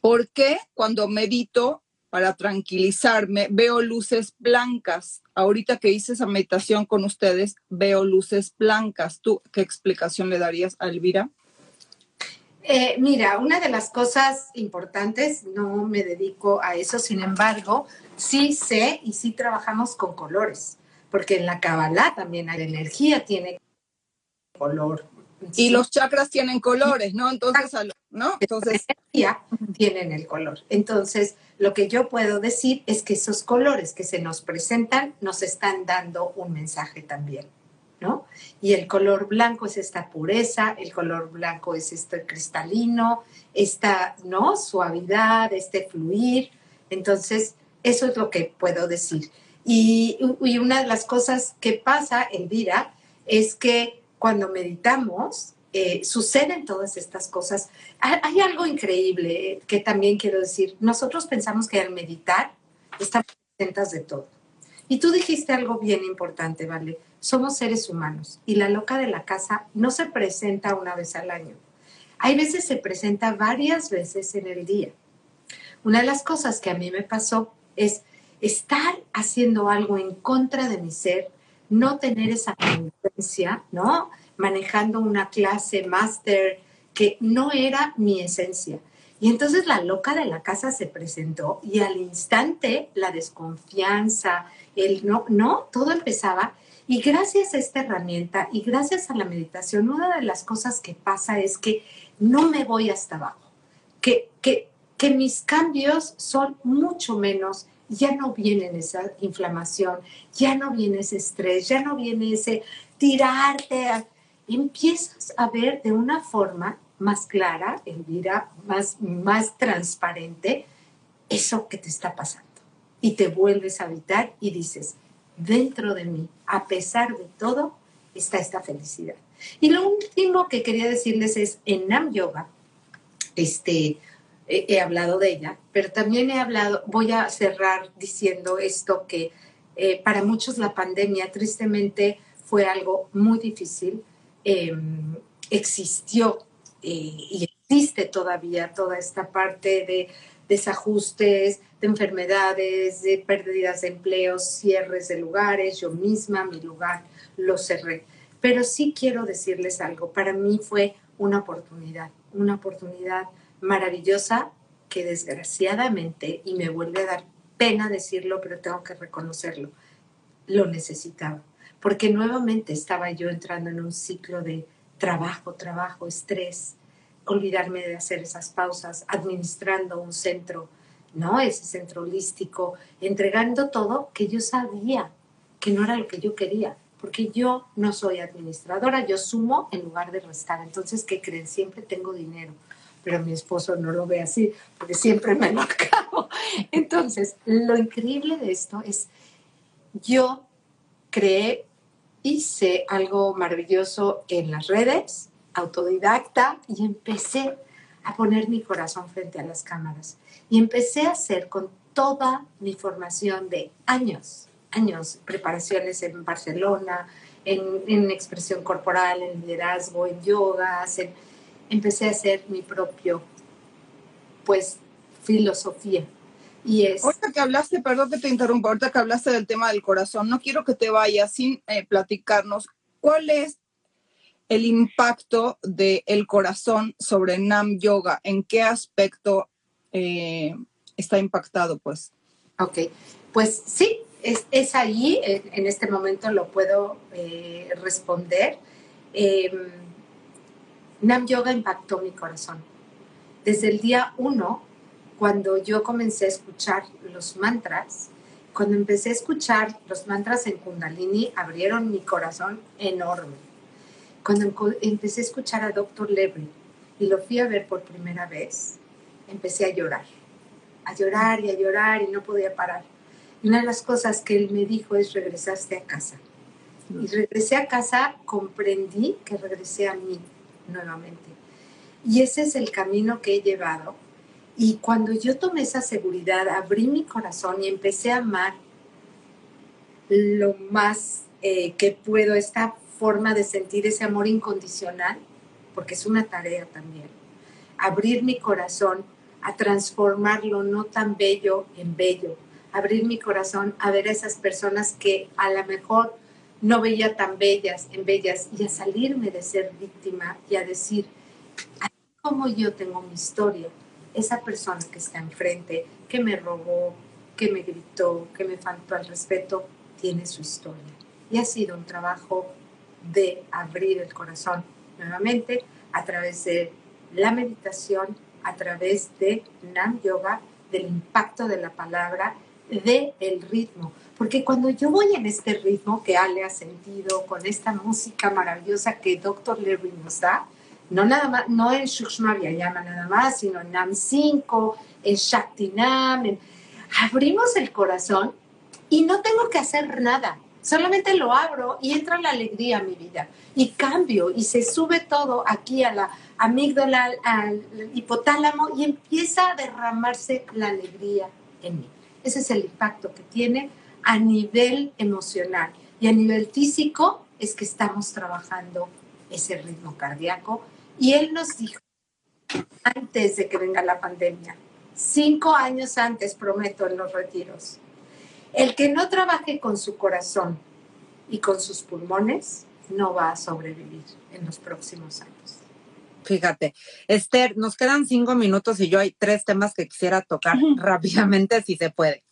¿Por qué cuando medito para tranquilizarme, veo luces blancas. Ahorita que hice esa meditación con ustedes, veo luces blancas. ¿Tú qué explicación le darías a Elvira? Eh, mira, una de las cosas importantes, no me dedico a eso, sin embargo, sí sé y sí trabajamos con colores, porque en la Kabbalah también hay energía, tiene color, y los chakras tienen colores, ¿no? Entonces, ¿no? Entonces, tienen el color. Entonces, lo que yo puedo decir es que esos colores que se nos presentan nos están dando un mensaje también, ¿no? Y el color blanco es esta pureza, el color blanco es este cristalino, esta, ¿no? Suavidad, este fluir. Entonces, eso es lo que puedo decir. Y, y una de las cosas que pasa, Elvira, es que cuando meditamos, eh, suceden todas estas cosas. Hay, algo increíble que también quiero decir. Nosotros pensamos que al meditar estamos presentes de todo. Y tú dijiste algo bien importante, ¿vale? Somos seres humanos y la loca de la casa no se presenta una vez al año. Hay veces se presenta varias veces en el día. Una de las cosas que a mí me pasó es estar haciendo algo en contra de mi ser no tener esa conciencia, ¿no? Manejando una clase máster que no era mi esencia. Y entonces la loca de la casa se presentó y al instante la desconfianza, el no, no, todo empezaba. Y gracias a esta herramienta y gracias a la meditación, una de las cosas que pasa es que no me voy hasta abajo, que, que, que mis cambios son mucho menos ya no viene esa inflamación, ya no viene ese estrés, ya no viene ese tirarte. Empiezas a ver de una forma más clara, Elvira, más, más transparente, eso que te está pasando. Y te vuelves a habitar y dices, dentro de mí, a pesar de todo, está esta felicidad. Y lo último que quería decirles es, en Nam Yoga, este, he, hablado de ella, pero también he hablado, voy a cerrar diciendo esto que eh, para muchos la pandemia tristemente fue algo muy difícil. Em, existió eh, y existe todavía toda esta parte de desajustes, de enfermedades, de pérdidas de empleos, cierres de lugares. Yo misma mi lugar lo cerré. Pero sí quiero decirles algo. Para mí fue una oportunidad, una oportunidad maravillosa que desgraciadamente, y me vuelve a dar pena decirlo, pero tengo que reconocerlo, lo necesitaba. Porque nuevamente estaba yo entrando en un ciclo de trabajo, trabajo, estrés, olvidarme de hacer esas pausas, administrando un centro, ¿no? Ese centro holístico, entregando todo que yo sabía que no era lo que yo quería, porque yo no soy administradora, yo sumo en lugar de restar. Entonces, ¿qué creen? Siempre tengo dinero pero mi esposo no lo ve así, porque siempre me lo acabo. Entonces, lo increíble de esto es, yo creé, hice algo maravilloso en las redes, autodidacta, y empecé a poner mi corazón frente a las cámaras. Y empecé a hacer con toda mi formación de años, años, preparaciones en Barcelona, en, en expresión corporal, en liderazgo, en yogas, en empecé a hacer mi propio, pues, filosofía. Y es... Ahorita que hablaste, perdón que te interrumpa, ahorita que hablaste del tema del corazón, no quiero que te vayas sin eh, platicarnos cuál es el impacto del el corazón sobre Nam Yoga, en qué aspecto eh, está impactado, pues. Ok, pues sí, es, es ahí, en, este momento lo puedo eh, responder. Em, Nam Yoga impactó mi corazón. Desde el día uno, cuando yo comencé a escuchar los mantras, cuando empecé a escuchar los mantras en Kundalini, abrieron mi corazón enorme. Cuando empecé a escuchar a Dr. Levry y lo fui a ver por primera vez, empecé a llorar, a llorar y a llorar y no podía parar. Y una de las cosas que él me dijo es, regresaste a casa. Y regresé a casa, comprendí que regresé a mí nuevamente. Y ese es el camino que he llevado. Y cuando yo tomé esa seguridad, abrí mi corazón y empecé a amar lo más eh, que puedo, esta forma de sentir ese amor incondicional, porque es una tarea también. Abrir mi corazón a transformarlo no tan bello en bello. Abrir mi corazón a ver a esas personas que a lo mejor no veía tan bellas en bellas y a salirme de ser víctima y a decir, como yo tengo mi historia, esa persona que está enfrente, que me robó, que me gritó, que me faltó al respeto, tiene su historia. Y ha sido un trabajo de abrir el corazón nuevamente a través de la meditación, a través de Nam Yoga, del impacto de la palabra, de el ritmo. Porque cuando yo voy en este ritmo que Ale ha sentido, con esta música maravillosa que Dr. Larry nos da, no nada más, no en Shukshma Vyayama nada más, sino en Nam 5, en Shakti Nam, abrimos el corazón y no tengo que hacer nada. Solamente lo abro y entra la alegría a mi vida. Y cambio y se sube todo aquí a la amígdala, al hipotálamo y empieza a derramarse la alegría en mí. Ese es el impacto que tiene a nivel emocional. Y a nivel físico es que estamos trabajando ese ritmo cardíaco. Y él nos dijo, antes de que venga la pandemia, cinco años antes, prometo, en los retiros, el que no trabaje con su corazón y con sus pulmones no va a sobrevivir en los próximos años. Fíjate, Esther, nos quedan cinco minutos y yo hay tres temas que quisiera tocar rápidamente, si se puede.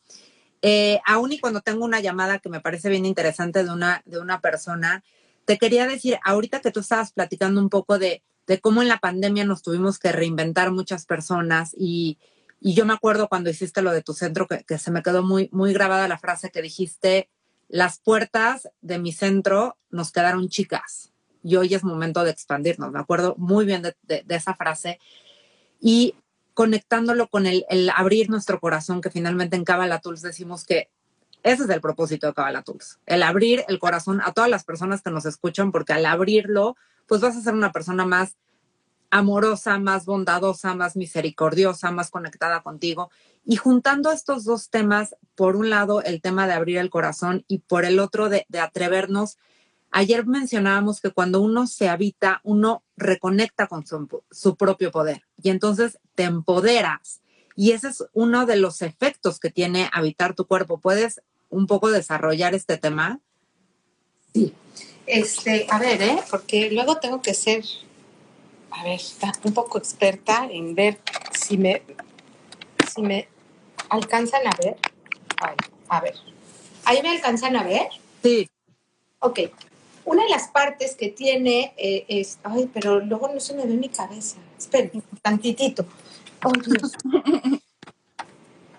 Eh, aún y cuando tengo una llamada que me parece bien interesante de una, de una persona, te quería decir, ahorita que tú estabas platicando un poco de, de cómo en la pandemia nos tuvimos que reinventar muchas personas y, y yo me acuerdo cuando hiciste lo de tu centro, que, se me quedó muy, muy grabada la frase que dijiste, las puertas de mi centro nos quedaron chicas y hoy es momento de expandirnos. Me acuerdo muy bien de, esa frase. Y conectándolo con el, abrir nuestro corazón, que finalmente en Kabbalah decimos que ese es el propósito de Kabbalah el abrir el corazón a todas las personas que nos escuchan, porque al abrirlo, pues vas a ser una persona más amorosa, más bondadosa, más misericordiosa, más conectada contigo. Y juntando estos dos temas, por un lado el tema de abrir el corazón y por el otro de, atrevernos, ayer mencionábamos que cuando uno se habita, uno reconecta con su, su propio poder y entonces te empoderas. Y ese es uno de los efectos que tiene habitar tu cuerpo. ¿Puedes un poco desarrollar este tema? Sí. Este, a ver, ¿eh? porque luego tengo que ser a ver, un poco experta en ver si me, si me alcanzan a ver. a ver. ¿Ahí me alcanzan a ver? Sí. Ok. Una de las partes que tiene eh, es. Ay, pero luego no se me ve mi cabeza. Esperen, tantitito. Oh, Dios.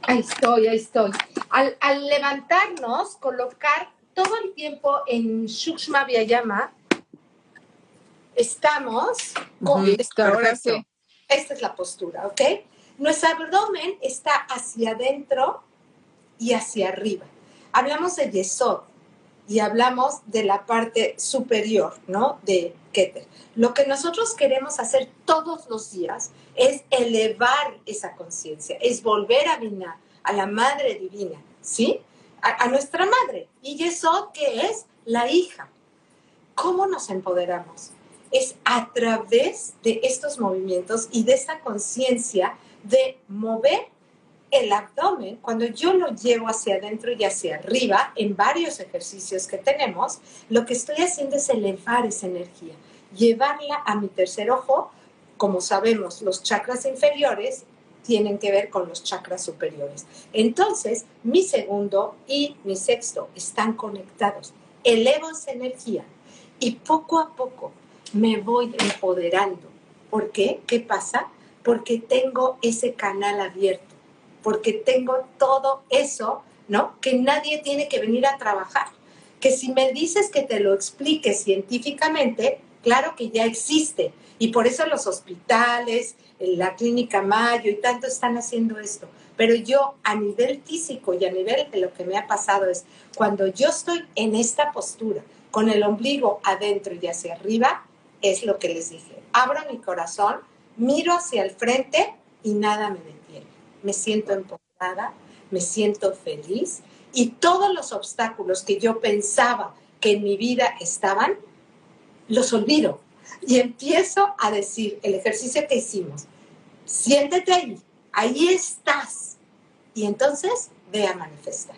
Ahí estoy, ahí estoy. Al, al levantarnos, colocar todo el tiempo en Shukshma Vyayama, estamos con Esta es la postura, ¿ok? Nuestro abdomen está hacia adentro y hacia arriba. Hablamos de Yesod y hablamos de la parte superior, ¿no? De Keter. Lo que nosotros queremos hacer todos los días es elevar esa conciencia, es volver a Vina, a la Madre Divina, ¿sí? A, a nuestra Madre. Y Yesod, que es la hija. ¿Cómo nos empoderamos? es a través de estos movimientos y de esta conciencia de mover el abdomen, cuando yo lo llevo hacia adentro y hacia arriba, en varios ejercicios que tenemos, lo que estoy haciendo es elevar esa energía, llevarla a mi tercer ojo. Como sabemos, los chakras inferiores tienen que ver con los chakras superiores. Entonces, mi segundo y mi sexto están conectados. Elevo esa energía y poco a poco me voy empoderando. ¿Por qué? ¿Qué pasa? Porque tengo ese canal abierto, porque tengo todo eso, ¿no? Que nadie tiene que venir a trabajar. Que si me dices que te lo explique científicamente, claro que ya existe. Y por eso los hospitales, la clínica Mayo y tanto están haciendo esto. Pero yo a nivel físico y a nivel de lo que me ha pasado es cuando yo estoy en esta postura, con el ombligo adentro y hacia arriba, es lo que les dije. Abro mi corazón, miro hacia el frente y nada me detiene. Me siento empoderada, me siento feliz y todos los obstáculos que yo pensaba que en mi vida estaban, los olvido y empiezo a decir el ejercicio que hicimos. Siéntete ahí, ahí estás. Y entonces ve a manifestar.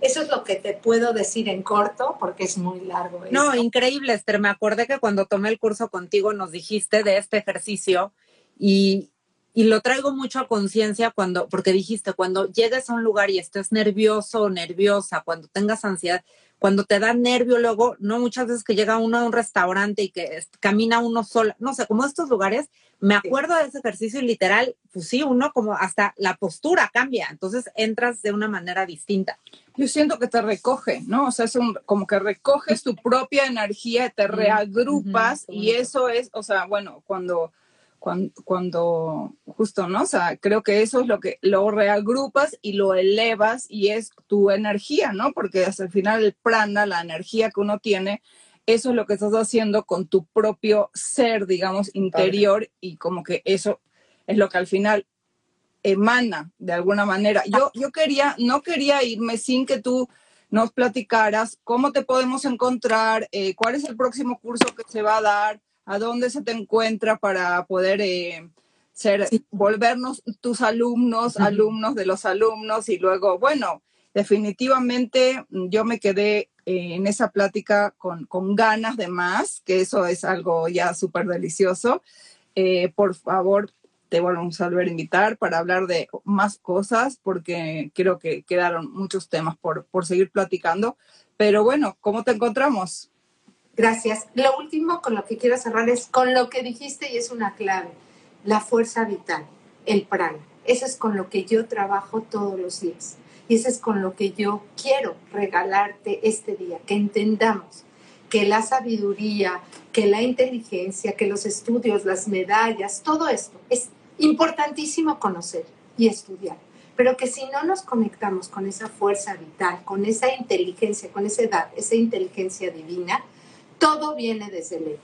Eso es lo que te puedo decir en corto porque es muy largo. No, increíble, Esther. Me acordé que cuando tomé el curso contigo nos dijiste de este ejercicio y, y lo traigo mucho a conciencia cuando, porque dijiste, cuando llegues a un lugar y estés nervioso o nerviosa, cuando tengas ansiedad, cuando te da nervio luego, no muchas veces que llega uno a un restaurante y que camina uno solo, no sé, como estos lugares, me acuerdo de ese ejercicio y literal, pues sí, uno como hasta la postura cambia, entonces entras de una manera distinta. Yo siento que te recoge, ¿no? O sea, es un, como que recoges tu propia energía, te reagrupas y eso es, o sea, bueno, cuando cuando, justo, ¿no? O sea, creo que eso es lo que lo reagrupas y lo elevas y es tu energía, ¿no? Porque hasta el final el prana, la energía que uno tiene, eso es lo que estás haciendo con tu propio ser, digamos, interior y como que eso es lo que al final emana de alguna manera. Yo, yo quería, no quería irme sin que tú nos platicaras cómo te podemos encontrar, eh, cuál es el próximo curso que se va a dar, a dónde se te encuentra para poder eh, ser, volvernos tus alumnos, alumnos de los alumnos y luego, bueno, definitivamente yo me quedé eh, en esa plática con, ganas de más, que eso es algo ya súper delicioso. Eh, por favor, te volvemos a volver a invitar para hablar de más cosas, porque creo que quedaron muchos temas por, por seguir platicando. Pero bueno, ¿cómo te encontramos? Gracias. Lo último con lo que quiero cerrar es con lo que dijiste y es una clave, la fuerza vital, el prana. Eso es con lo que yo trabajo todos los días. Y eso es con lo que yo quiero regalarte este día, que entendamos que la sabiduría, que la inteligencia, que los estudios, las medallas, todo esto es importantísimo conocer y estudiar. Pero que si no nos conectamos con esa fuerza vital, con esa inteligencia, con esa edad, esa inteligencia divina, todo viene desde el ego.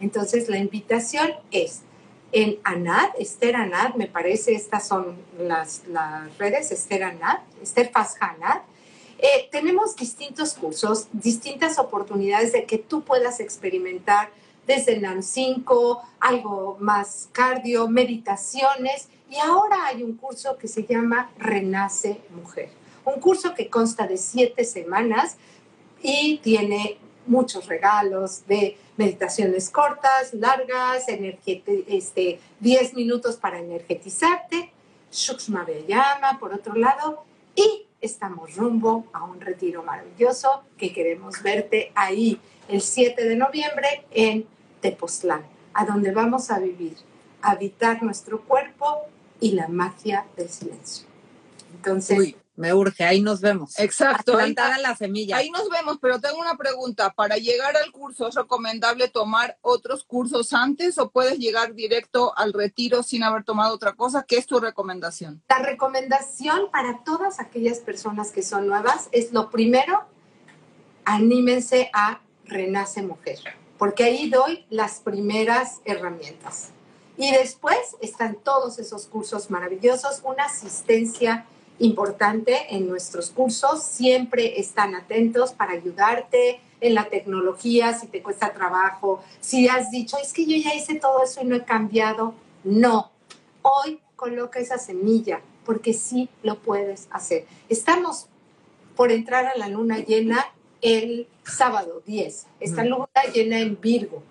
Entonces la invitación es en ANAD, Esther ANAD, me parece, estas son las, redes, Esther ANAD, Esther Fasja ANAD. Eh, tenemos distintos cursos, distintas oportunidades de que tú puedas experimentar desde NAN 5, algo más cardio, meditaciones, y ahora hay un curso que se llama Renace Mujer, un curso que consta de siete semanas y tiene muchos regalos de meditaciones cortas, largas, este, 10 minutos para energetizarte, Shukshma Vyayama, por otro lado, y estamos rumbo a un retiro maravilloso que queremos verte ahí el 7 de noviembre en Tepoztlán, a donde vamos a vivir, habitar nuestro cuerpo y la magia del silencio. Entonces, me urge, ahí nos vemos. Exacto. Plantada la semilla. Ahí nos vemos, pero tengo una pregunta. Para llegar al curso, ¿es recomendable tomar otros cursos antes o puedes llegar directo al retiro sin haber tomado otra cosa? ¿Qué es tu recomendación? La recomendación para todas aquellas personas que son nuevas es lo primero, anímense a Renace Mujer, porque ahí doy las primeras herramientas. Y después están todos esos cursos maravillosos, una asistencia importante en nuestros cursos. Siempre están atentos para ayudarte en la tecnología, si te cuesta trabajo, si has dicho, es que yo ya hice todo eso y no he cambiado. No, hoy coloca esa semilla porque sí lo puedes hacer. Estamos por entrar a la luna llena el sábado 10. Esta luna llena en Virgo.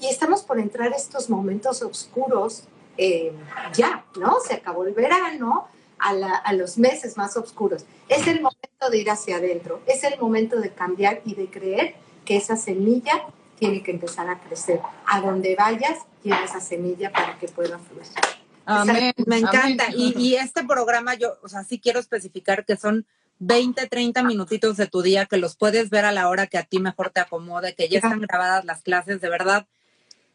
Y estamos por entrar estos momentos oscuros eh, ya, ¿no? Se acabó el verano, a, los meses más oscuros. Es el momento de ir hacia adentro, es el momento de cambiar y de creer que esa semilla tiene que empezar a crecer. A donde vayas, lleva esa semilla para que pueda fluir. Amén. Me encanta. Y, y, este programa, yo, o sea, sí quiero especificar que son 20, 30 minutitos de tu día que los puedes ver a la hora que a ti mejor te acomode, que ya están grabadas las clases, de verdad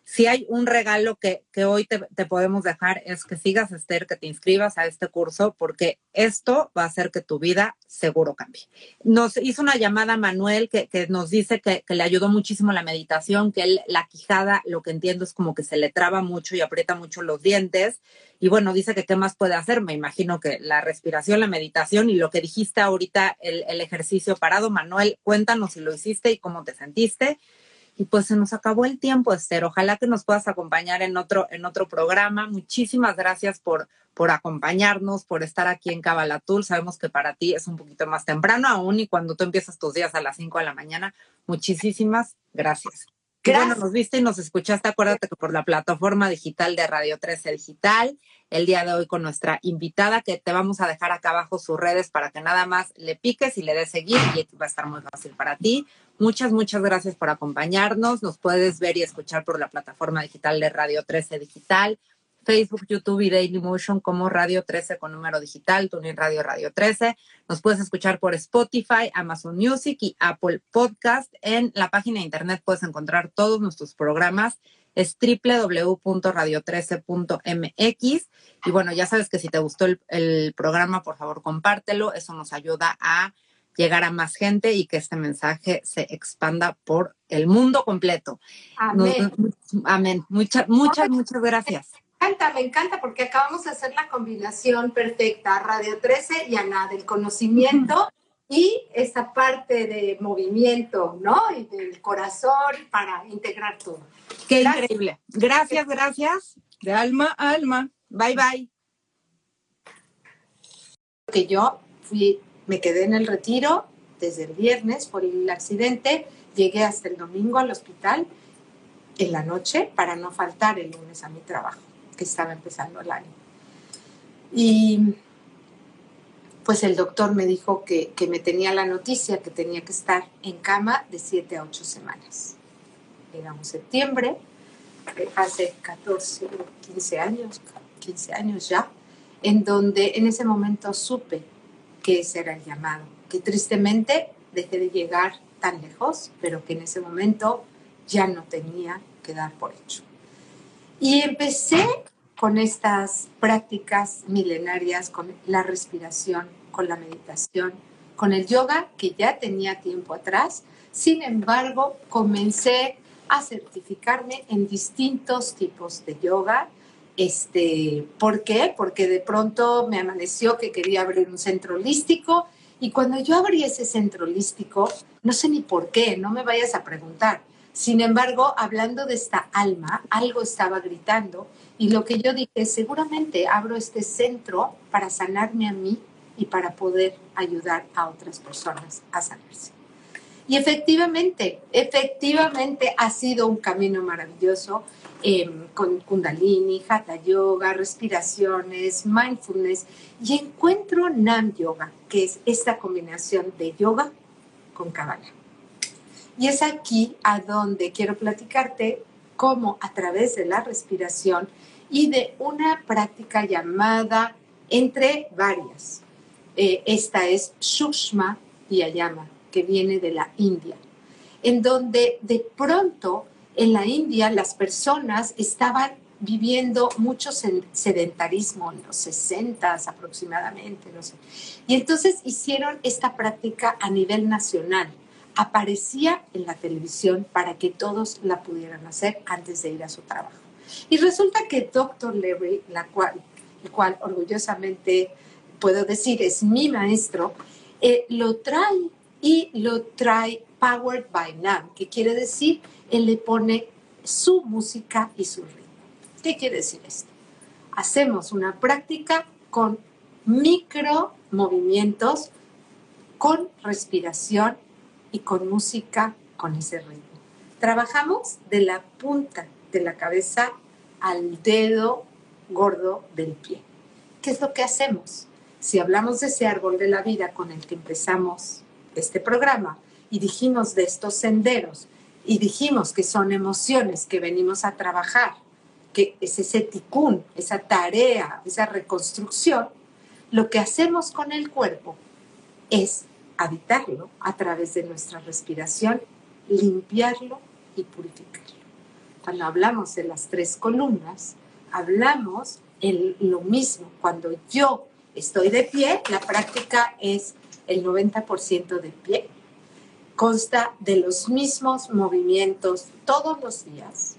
si hay un regalo que, que hoy te, te, podemos dejar es que sigas, Esther, que te inscribas a este curso, porque esto va a hacer que tu vida seguro cambie. Nos hizo una llamada Manuel que, que nos dice que, que, le ayudó muchísimo la meditación, que él, la quijada, lo que entiendo es como que se le traba mucho y aprieta mucho los dientes. Y bueno, dice que qué más puede hacer. Me imagino que la respiración, la meditación y lo que dijiste ahorita, el, el ejercicio parado. Manuel, cuéntanos si lo hiciste y cómo te sentiste. Y pues se nos acabó el tiempo, Esther. Ojalá que nos puedas acompañar en otro, en otro programa. Muchísimas gracias por, por acompañarnos, por estar aquí en Cabalatul. Sabemos que para ti es un poquito más temprano aún y cuando tú empiezas tus días a las 5 de la mañana. Muchísimas gracias. Qué bueno, nos viste y nos escuchaste. Acuérdate que por la plataforma digital de Radio 13 Digital, el día de hoy con nuestra invitada, que te vamos a dejar acá abajo sus redes para que nada más le piques y le des seguir y va a estar muy fácil para ti. Muchas, muchas gracias por acompañarnos. Nos puedes ver y escuchar por la plataforma digital de Radio 13 Digital, Facebook, YouTube y Daily Motion como Radio 13 con número digital, Tuning Radio Radio 13. Nos puedes escuchar por Spotify, Amazon Music y Apple Podcast. En la página de internet puedes encontrar todos nuestros programas. Es www.radio13.mx. Y bueno, ya sabes que si te gustó el programa, por favor, compártelo. Eso nos ayuda a llegar a más gente y que este mensaje se expanda por el mundo completo. Amén. amén. Muchas, muchas, muchas gracias. Me encanta, me encanta porque acabamos de hacer la combinación perfecta, Radio 13 y Ana, del conocimiento y esa parte de movimiento, ¿no? Y del corazón para integrar todo. Qué gracias. increíble. Gracias, gracias. De alma a alma. Bye, bye. Que yo fui me quedé en el retiro desde el viernes por el accidente, llegué hasta el domingo al hospital en la noche para no faltar el lunes a mi trabajo, que estaba empezando el año. Y pues el doctor me dijo que, que me tenía la noticia que tenía que estar en cama de 7 a 8 semanas. Llegamos septiembre, eh, hace 14, 15 años, 15 años ya, en donde en ese momento supe que ese era el llamado, que tristemente dejé de llegar tan lejos, pero que en ese momento ya no tenía que dar por hecho. Y empecé con estas prácticas milenarias, con la respiración, con la meditación, con el yoga que ya tenía tiempo atrás. Sin embargo, comencé a certificarme en distintos tipos de yoga, este, ¿Por qué? Porque de pronto me amaneció que quería abrir un centro holístico y cuando yo abrí ese centro holístico, no sé ni por qué, no me vayas a preguntar. Sin embargo, hablando de esta alma, algo estaba gritando y lo que yo dije, seguramente abro este centro para sanarme a mí y para poder ayudar a otras personas a sanarse. Y efectivamente, efectivamente ha sido un camino maravilloso eh, con kundalini, hatha yoga, respiraciones, mindfulness y encuentro Nam Yoga, que es esta combinación de yoga con Kabbalah. Y es aquí a donde quiero platicarte cómo a través de la respiración y de una práctica llamada entre varias. Eh, esta es Sukshma Vyayama, que viene de la India, en donde de pronto en la India las personas estaban viviendo mucho sedentarismo en los 60 aproximadamente, no sé. Y entonces hicieron esta práctica a nivel nacional. Aparecía en la televisión para que todos la pudieran hacer antes de ir a su trabajo. Y resulta que Dr. Larry, la cual, el cual orgullosamente puedo decir es mi maestro, eh, lo trae y lo trae Powered by NAM, que quiere decir él le pone su música y su ritmo. ¿Qué quiere decir esto? Hacemos una práctica con micro movimientos, con respiración y con música con ese ritmo. Trabajamos de la punta de la cabeza al dedo gordo del pie. ¿Qué es lo que hacemos? Si hablamos de ese árbol de la vida con el que empezamos este programa y dijimos de estos senderos y dijimos que son emociones que venimos a trabajar, que es ese ticún, esa tarea, esa reconstrucción, lo que hacemos con el cuerpo es habitarlo a través de nuestra respiración, limpiarlo y purificarlo. cuando hablamos de las tres columnas, hablamos en lo mismo. Cuando yo estoy de pie, la práctica es el 90% de pie. Consta de los mismos movimientos todos los días.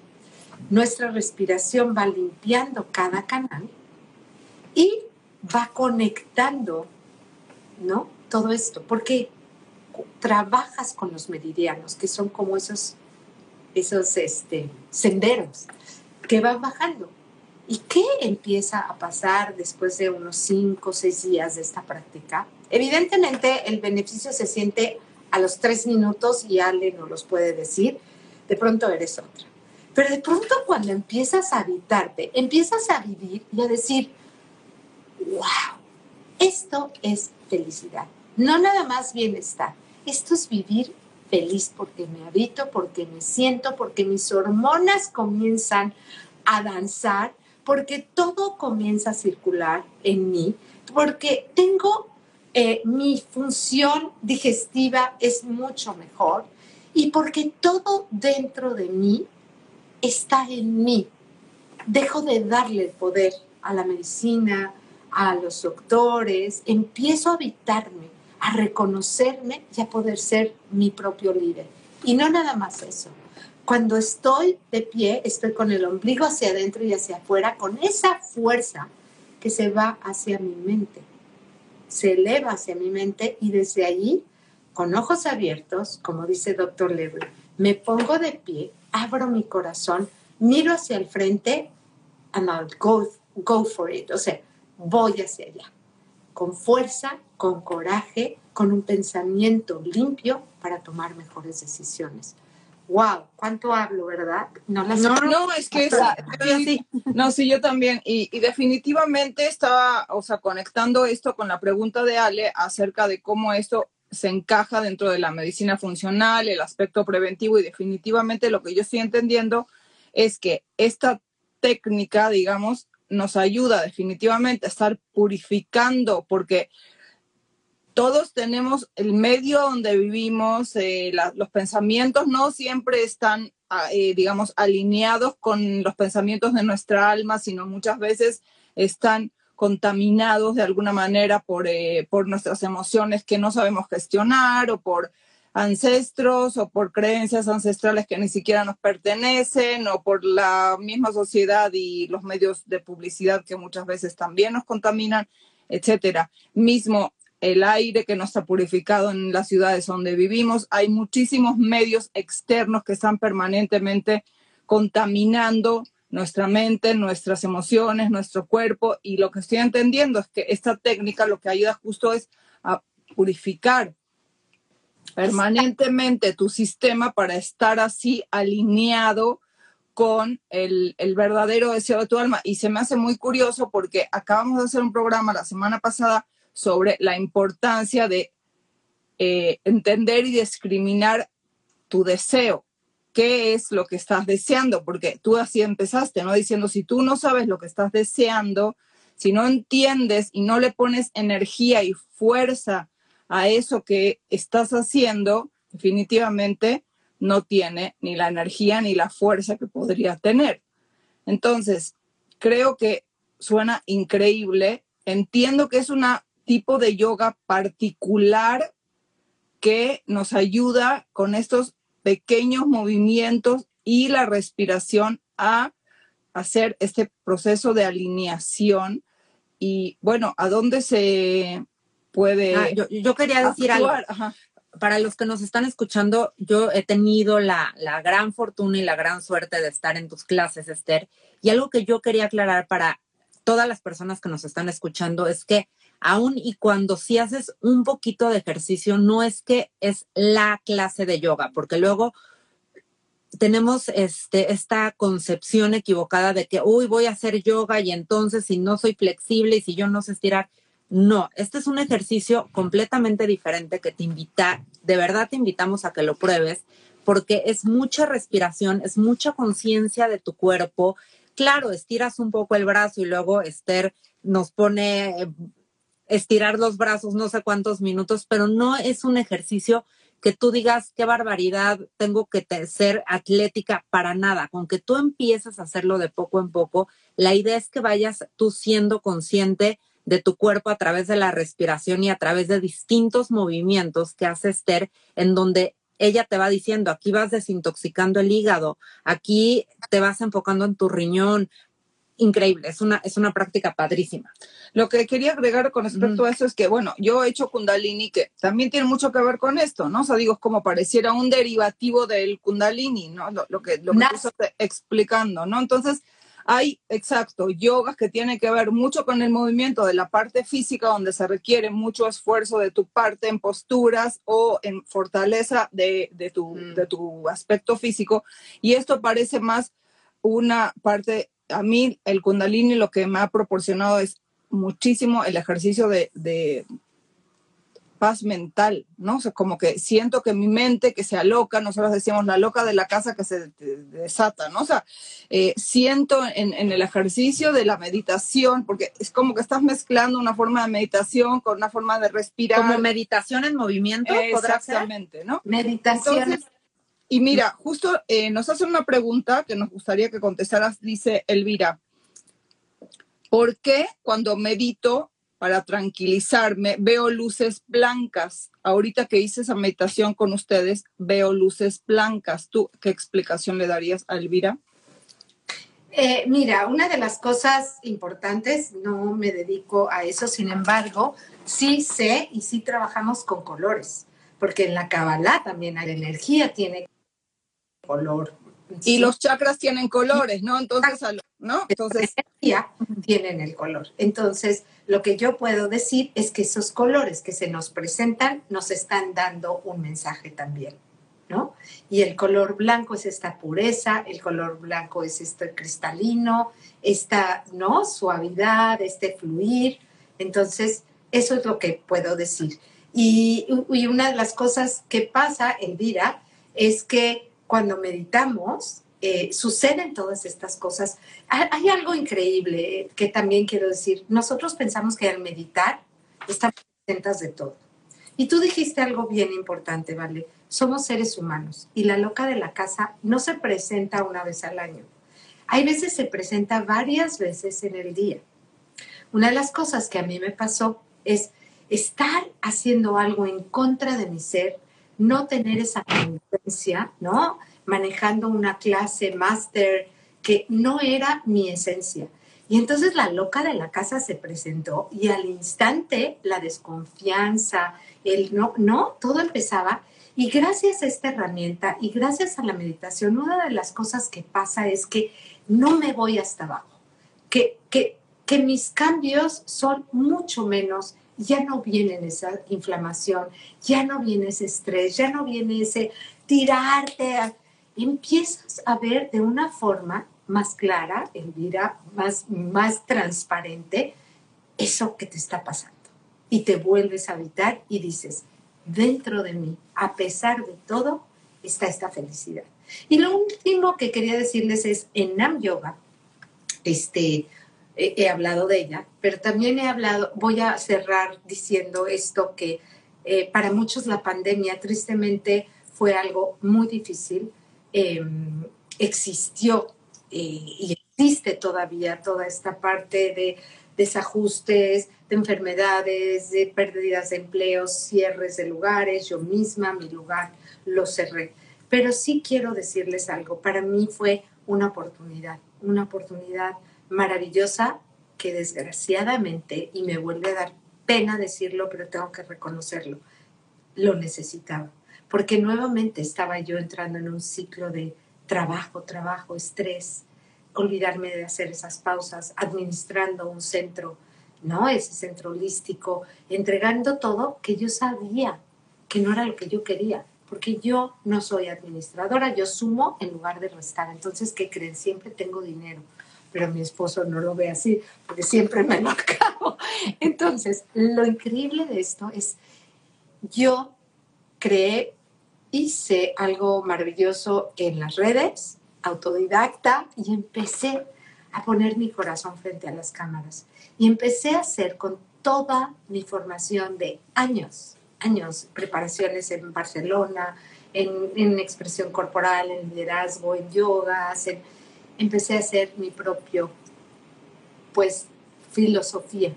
Nuestra respiración va limpiando cada canal y va conectando, ¿no? Todo esto, porque trabajas con los meridianos, que son como esos, esos este, senderos que van bajando. ¿Y qué empieza a pasar después de unos cinco o seis días de esta práctica? Evidentemente el beneficio se siente a los tres minutos y Ale no los puede decir, de pronto eres otra. Pero de pronto cuando empiezas a habitarte, empiezas a vivir y a decir, wow, esto es felicidad. No nada más bienestar, esto es vivir feliz porque me habito, porque me siento, porque mis hormonas comienzan a danzar, porque todo comienza a circular en mí, porque tengo eh, mi función digestiva es mucho mejor y porque todo dentro de mí está en mí. Dejo de darle el poder a la medicina, a los doctores, empiezo a habitarme, a reconocerme y a poder ser mi propio líder. Y no nada más eso. Cuando estoy de pie, estoy con el ombligo hacia adentro y hacia afuera, con esa fuerza que se va hacia mi mente. Se eleva hacia mi mente y desde allí, con ojos abiertos, como dice doctor Lebre, me pongo de pie, abro mi corazón, miro hacia el frente and I'll go, go for it. O sea, voy hacia allá, con fuerza, con coraje, con un pensamiento limpio para tomar mejores decisiones. Wow, cuánto hablo, ¿verdad? No, no, es que sí, no, sí, yo también. Y, y, definitivamente estaba, o sea, conectando esto con la pregunta de Ale acerca de cómo esto se encaja dentro de la medicina funcional, el aspecto preventivo y definitivamente lo que yo estoy entendiendo es que esta técnica, digamos, nos ayuda definitivamente a estar purificando, porque todos tenemos el medio donde vivimos, eh, los pensamientos no siempre están, ah, eh, digamos, alineados con los pensamientos de nuestra alma, sino muchas veces están contaminados de alguna manera por, eh, por nuestras emociones que no sabemos gestionar o por ancestros o por creencias ancestrales que ni siquiera nos pertenecen o por la misma sociedad y los medios de publicidad que muchas veces también nos contaminan, etcétera. Mismo el aire que no está purificado en las ciudades donde vivimos, hay muchísimos medios externos que están permanentemente contaminando nuestra mente, nuestras emociones, nuestro cuerpo y lo que estoy entendiendo es que esta técnica lo que ayuda justo es a purificar permanentemente tu sistema para estar así alineado con el, verdadero deseo de tu alma. Y se me hace muy curioso porque acabamos de hacer un programa la semana pasada sobre la importancia de eh, entender y discriminar tu deseo. ¿Qué es lo que estás deseando? Porque tú así empezaste, ¿no? Diciendo, si tú no sabes lo que estás deseando, si no entiendes y no le pones energía y fuerza a eso que estás haciendo, definitivamente no tiene ni la energía ni la fuerza que podría tener. Entonces, creo que suena increíble. Entiendo que es un tipo de yoga particular que nos ayuda con estos pequeños movimientos y la respiración a hacer este proceso de alineación. Y bueno, ¿a dónde se puede. Ah, yo, quería decir algo. Para los que nos están escuchando, yo he tenido la, la gran fortuna y la gran suerte de estar en tus clases, Esther. Y algo que yo quería aclarar para todas las personas que nos están escuchando es que aún y cuando si haces un poquito de ejercicio, no es que es la clase de yoga, porque luego tenemos este, esta concepción equivocada de que, uy, voy a hacer yoga y entonces si no soy flexible y si yo no sé estirar, no, este es un ejercicio completamente diferente que te invita, de verdad te invitamos a que lo pruebes, porque es mucha respiración, es mucha conciencia de tu cuerpo. Claro, estiras un poco el brazo y luego Esther nos pone eh, estirar los brazos no sé cuántos minutos, pero no es un ejercicio que tú digas qué barbaridad, tengo que ser atlética para nada. Con que tú empieces a hacerlo de poco en poco, la idea es que vayas tú siendo consciente de tu cuerpo a través de la respiración y a través de distintos movimientos que hace Esther, en donde ella te va diciendo, aquí vas desintoxicando el hígado, aquí te vas enfocando en tu riñón, increíble, es una, es una práctica padrísima. Lo que quería agregar con respecto a eso es que, bueno, yo he hecho Kundalini, que también tiene mucho que ver con esto, ¿no? O sea, digo, es como pareciera un derivativo del Kundalini, ¿no? Lo, que, lo que tú estás explicando, ¿no? Entonces, hay, exacto, yogas que tienen que ver mucho con el movimiento de la parte física, donde se requiere mucho esfuerzo de tu parte en posturas o en fortaleza de, de, tu, mm. de tu aspecto físico. Y esto parece más una parte a mí el kundalini lo que me ha proporcionado es muchísimo el ejercicio de, paz mental, ¿no? O sea, como que siento que mi mente que se aloca, nosotros decíamos la loca de la casa que se desata, ¿no? O sea, eh, siento en, el ejercicio de la meditación, porque es como que estás mezclando una forma de meditación con una forma de respirar. Como meditación en movimiento, Exactamente, ¿no? Meditación. Y mira, justo eh, nos hacen una pregunta que nos gustaría que contestaras, dice Elvira. ¿Por qué cuando medito para tranquilizarme veo luces blancas? Ahorita que hice esa meditación con ustedes, veo luces blancas. ¿Tú qué explicación le darías a Elvira? Eh, mira, una de las cosas importantes, no me dedico a eso, sin embargo, sí sé y sí trabajamos con colores, porque en la Kabbalah también hay energía, tiene color. Y los chakras tienen colores, ¿no? Entonces, ¿no? Entonces, tienen el color. Entonces, lo que yo puedo decir es que esos colores que se nos presentan nos están dando un mensaje también, ¿no? Y el color blanco es esta pureza, el color blanco es este cristalino, esta, ¿no? Suavidad, este fluir. Entonces, eso es lo que puedo decir. Y, y una de las cosas que pasa, Elvira, es que cuando meditamos, eh, suceden todas estas cosas. Hay, algo increíble que también quiero decir. Nosotros pensamos que al meditar estamos contentas de todo. Y tú dijiste algo bien importante, ¿vale? Somos seres humanos y la loca de la casa no se presenta una vez al año. Hay veces se presenta varias veces en el día. Una de las cosas que a mí me pasó es estar haciendo algo en contra de mi ser no tener esa conciencia, ¿no? Manejando una clase máster que no era mi esencia. Y entonces la loca de la casa se presentó y al instante la desconfianza, el no, no, todo empezaba. Y gracias a esta herramienta y gracias a la meditación, una de las cosas que pasa es que no me voy hasta abajo, que, que, que mis cambios son mucho menos ya no viene esa inflamación, ya no viene ese estrés, ya no viene ese tirarte. Empiezas a ver de una forma más clara, Elvira, más, más transparente, eso que te está pasando. Y te vuelves a habitar y dices, dentro de mí, a pesar de todo, está esta felicidad. Y lo último que quería decirles es, en Nam Yoga, este, he, hablado de ella, pero también he hablado, voy a cerrar diciendo esto que eh, para muchos la pandemia tristemente fue algo muy difícil. Em, existió eh, y existe todavía toda esta parte de desajustes, de enfermedades, de pérdidas de empleos, cierres de lugares. Yo misma mi lugar lo cerré. Pero sí quiero decirles algo. Para mí fue una oportunidad, una oportunidad maravillosa que desgraciadamente, y me vuelve a dar pena decirlo, pero tengo que reconocerlo, lo necesitaba. Porque nuevamente estaba yo entrando en un ciclo de trabajo, trabajo, estrés, olvidarme de hacer esas pausas, administrando un centro, ¿no? Ese centro holístico, entregando todo que yo sabía que no era lo que yo quería, porque yo no soy administradora, yo sumo en lugar de restar. Entonces, ¿qué creen? Siempre tengo dinero pero mi esposo no lo ve así, porque siempre me lo acabo. Entonces, lo increíble de esto es, yo creé, hice algo maravilloso en las redes, autodidacta, y empecé a poner mi corazón frente a las cámaras. Y empecé a hacer con toda mi formación de años, años, preparaciones en Barcelona, en, expresión corporal, en liderazgo, en yoga, empecé a hacer mi propio, pues, filosofía.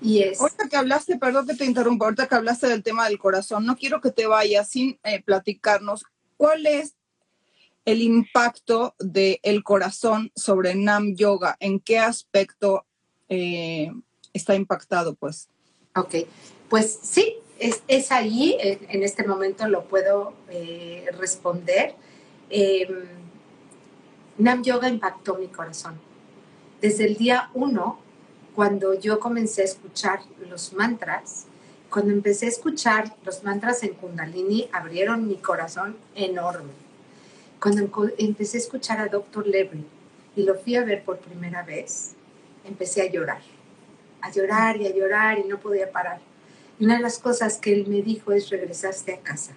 Y es... Ahorita que hablaste, perdón que te interrumpa, ahorita que hablaste del tema del corazón, no quiero que te vayas sin eh, platicarnos cuál es el impacto del corazón sobre Nam Yoga, en qué aspecto eh, está impactado, pues. Ok, pues sí, es, es ahí, en, este momento lo puedo eh, responder. Em, Nam Yoga impactó mi corazón. Desde el día uno, cuando yo comencé a escuchar los mantras, cuando empecé a escuchar los mantras en Kundalini, abrieron mi corazón enorme. Cuando empecé a escuchar a Dr. Levry y lo fui a ver por primera vez, empecé a llorar, a llorar y a llorar y no podía parar una de las cosas que él me dijo es regresaste a casa.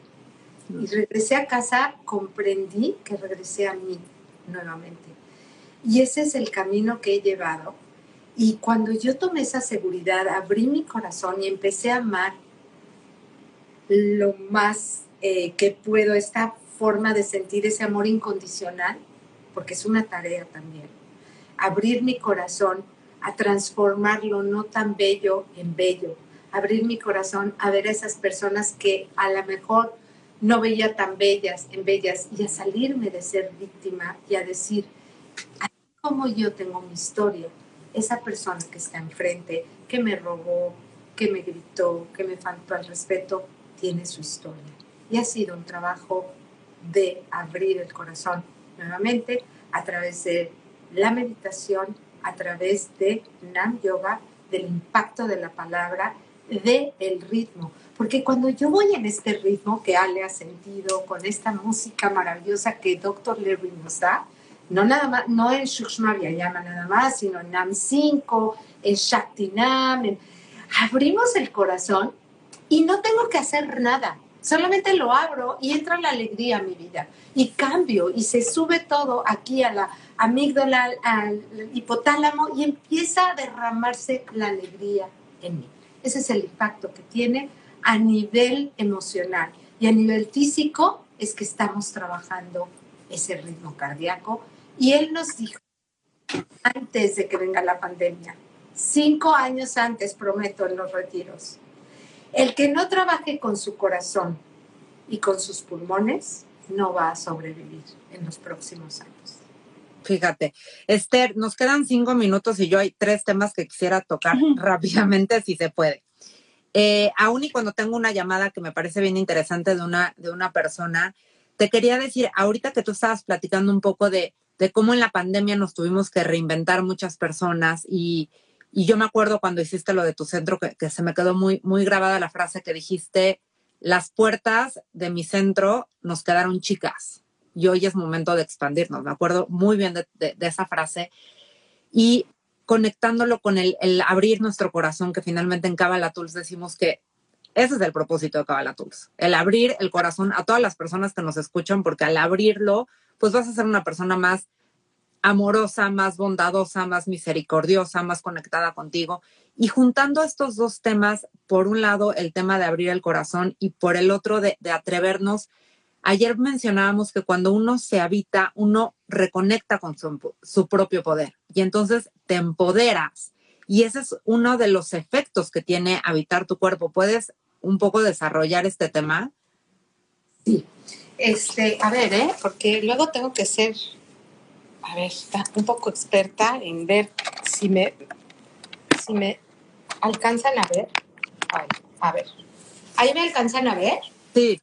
Y regresé a casa, comprendí que regresé a mí nuevamente. Y ese es el camino que he llevado. Y cuando yo tomé esa seguridad, abrí mi corazón y empecé a amar lo más eh, que puedo, esta forma de sentir ese amor incondicional, porque es una tarea también. Abrir mi corazón a transformarlo no tan bello en bello, abrir mi corazón a ver a esas personas que a lo mejor no veía tan bellas en bellas y a salirme de ser víctima y a decir, como yo tengo mi historia, esa persona que está enfrente, que me robó, que me gritó, que me faltó al respeto, tiene su historia. Y ha sido un trabajo de abrir el corazón nuevamente a través de la meditación, a través de Nam Yoga, del impacto de la palabra de el ritmo. Porque cuando yo voy en este ritmo que Ale ha sentido, con esta música maravillosa que Dr. Levy nos da, no nada más, no en Shukshma Vyayama nada más, sino en Nam 5, en Shaktinam, abrimos el corazón y no tengo que hacer nada. Solamente lo abro y entra la alegría a mi vida. Y cambio y se sube todo aquí a la amígdala, al hipotálamo y empieza a derramarse la alegría en mí. Ese es el impacto que tiene a nivel emocional. Y a nivel físico es que estamos trabajando ese ritmo cardíaco. Y él nos dijo, antes de que venga la pandemia, cinco años antes, prometo, en los retiros, el que no trabaje con su corazón y con sus pulmones no va a sobrevivir en los próximos años. Fíjate, Esther, nos quedan cinco minutos y yo hay tres temas que quisiera tocar rápidamente, si se puede. Eh, aún y cuando tengo una llamada que me parece bien interesante de una, de una persona, te quería decir, ahorita que tú estabas platicando un poco de, de cómo en la pandemia nos tuvimos que reinventar muchas personas y, y yo me acuerdo cuando hiciste lo de tu centro que, se me quedó muy, muy grabada la frase que dijiste, las puertas de mi centro nos quedaron chicas y hoy es momento de expandirnos. Me acuerdo muy bien de, esa frase. Y conectándolo con el, abrir nuestro corazón, que finalmente en Kabbalah Tools decimos que ese es el propósito de Kabbalah Tools, el abrir el corazón a todas las personas que nos escuchan, porque al abrirlo, pues vas a ser una persona más amorosa, más bondadosa, más misericordiosa, más conectada contigo. Y juntando estos dos temas, por un lado el tema de abrir el corazón y por el otro de, de atrevernos Ayer mencionábamos que cuando uno se habita, uno reconecta con su, propio poder y entonces te empoderas. Y ese es uno de los efectos que tiene habitar tu cuerpo. ¿Puedes un poco desarrollar este tema? Sí. Este, a ver, ¿eh? porque luego tengo que ser, a ver, un poco experta en ver si me, si me alcanzan a ver. a ver. ¿Ahí me alcanzan a ver? Sí.